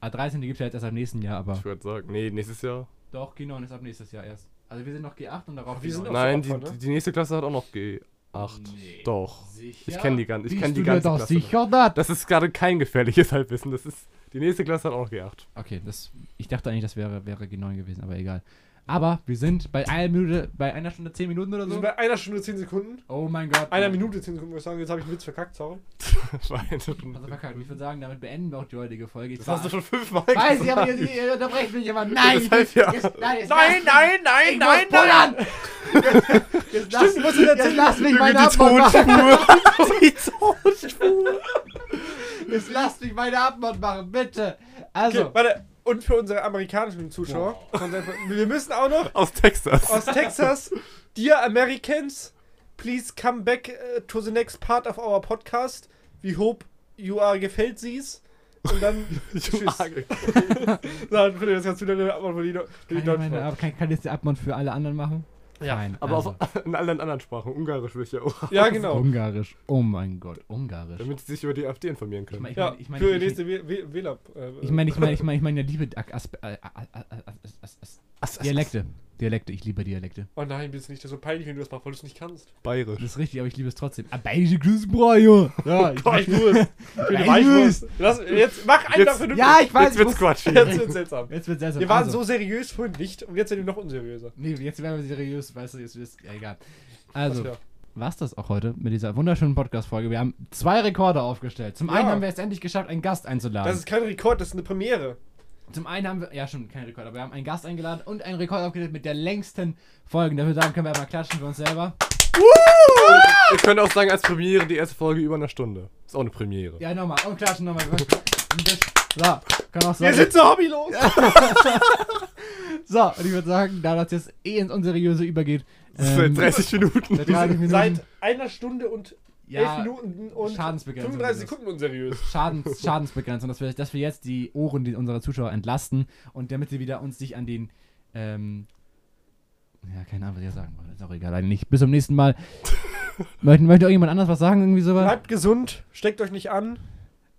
Ah, 13. gibt es ja jetzt erst am nächsten Jahr, aber. Ich würde sagen, nee, nächstes Jahr. Doch, G9 ist ab nächstes Jahr erst. Also wir sind noch G8 und darauf wir G9. sind auch- Nein, so die, ne? die nächste Klasse hat auch noch G8. Nee. Doch. Sicher? Ich kenn die gan- ich kenn die ganze Klasse. sicher, das? Das ist gerade kein gefährliches Halbwissen. Das ist, die nächste Klasse hat auch noch G8. Okay, das, ich dachte eigentlich, das wäre, wäre G9 gewesen, aber egal. Aber wir sind bei einer Minute, bei einer Stunde 10 Minuten oder Wir so. sind bei einer Stunde 10 Sekunden. Oh mein Gott. Einer Minute 10 Sekunden, würde ich sagen. Jetzt habe ich einen Witz verkackt, sorry. [LAUGHS] Also verkackt. Ich würde sagen, damit beenden wir auch die heutige Folge. Ich Das hast du schon fünfmal Weiß ich, gesagt. aber ihr, ihr unterbrecht mich immer. Nein! Das heißt ja- Jetzt, nein, jetzt Nein, lass- nein, nein, ich nein, nein! pullern. Jetzt lass, du musst wieder jetzt erzählen, lass mich meine die Abmord machen. Tonspur. [LAUGHS] die Tonspur. Jetzt lass mich meine Abmord machen, bitte. Also, Okay, warte. Und für unsere amerikanischen Zuschauer, wir müssen auch noch Aus Texas. aus Texas, Dear Americans, please come back uh, to the next part of our podcast. We hope you are gefällt sie's. Und dann [LAUGHS] tschüss. Dann [LAUGHS] Philipp, das kannst du wieder Abmord für die, für die kann, ich Deutschen. kann, kann jetzt die Abmord für alle anderen machen? Ja, Nein, Aber also, auf, in allen anderen Sprachen. Ungarisch will ich ja auch. Ja, genau. Ungarisch. Oh mein Gott, Ungarisch. Damit sie sich über die AfD informieren Ich können. meine, ich Ja, meine, ich meine, für die ich, nächste Wäh- Wäh- Wähler. äh, ich meine, ich meine, ich meine, ich meine, liebe äh, äh, äh, äh, äh, äh, Dialekte. Dialekte, ich liebe Dialekte. Oh nein, bitte nicht. Das ist so peinlich, wenn du das machst, weil du es nicht kannst. Bayerisch. Das ist richtig, aber ich liebe es trotzdem. Ah, bayerische Grüßbrei, ja. Ja, ich weiß. [LAUGHS] Die Weichwurst. Lass, jetzt mach einfach Jetzt- vernünftig. Ja, ich weiß. Jetzt wird's Quatsch. Jetzt wird's seltsam. Jetzt wird seltsam. Wir waren also, so seriös vorhin nicht und jetzt sind wir noch unseriöser. Nee, jetzt werden wir seriös, weißt du, jetzt ist ja egal. Also, war's das auch heute mit dieser wunderschönen Podcast-Folge. Wir haben zwei Rekorde aufgestellt. Zum Ja. einen haben wir es endlich geschafft, einen Gast einzuladen. Das ist kein Rekord, das ist eine Premiere. Zum einen haben wir, ja schon, kein Rekord, aber wir haben einen Gast eingeladen und einen Rekord aufgestellt mit der längsten Folge. Dafür sagen, können wir mal klatschen für uns selber. Ihr könnt auch sagen, als Premiere die erste Folge über eine Stunde. Ist auch eine Premiere. Ja, nochmal, und klatschen nochmal. So, kann auch Wir sagen. sind so hobbylos. [LAUGHS] So, und ich würde sagen, da das jetzt eh ins Unseriöse übergeht. Ähm, seit 30 Minuten. seit 30 Minuten. Seit einer Stunde und ja, elf Minuten und Schadensbegrenzung 35 ist das. Sekunden unseriös. Schadens, [LAUGHS] Schadensbegrenzung, dass wir, dass wir jetzt die Ohren die unserer Zuschauer entlasten und damit sie wieder uns sich an den, ähm, ja, keine Ahnung, was ich sagen wollte, ist auch egal, eigentlich. Bis zum nächsten Mal. [LAUGHS] möchte, möchte irgendjemand anders was sagen, irgendwie sowas? Bleibt gesund, steckt euch nicht an,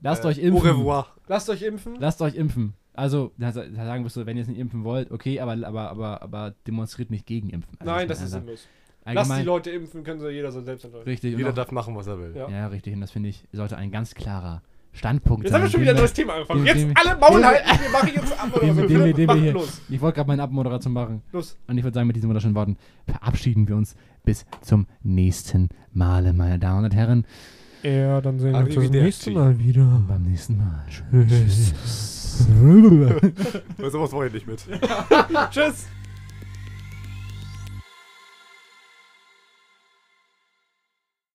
Lasst Äh, euch impfen. Au revoir. lasst euch impfen. Lasst euch impfen. Also, da, sagen wirst du, wenn ihr es nicht impfen wollt, okay, aber, aber, aber, aber demonstriert nicht gegen Impfen. Also, Nein, das also ist sinnlos. Lasst die Allgemein, Leute impfen, können sie jeder so selbst entscheiden. richtig. und Jeder auch- darf machen, was er will. Ja. ja, richtig. Und das finde ich, sollte ein ganz klarer Standpunkt Jetzt haben wir schon wieder ein neues Thema angefangen. den- Jetzt alle Maul halten, wir machen jetzt ab. den, Mach wir hier, los. Ich wollte gerade meine Abmoderation machen. Los. Und ich würde sagen, mit diesen wunderschönen Worten verabschieden wir uns bis zum nächsten Male, meine Damen und Herren. Ja, dann sehen wir uns das nächste Mal wieder. Beim nächsten Mal. Tschüss. [LAUGHS] Weil sowas brauche ich nicht mit. Tschüss.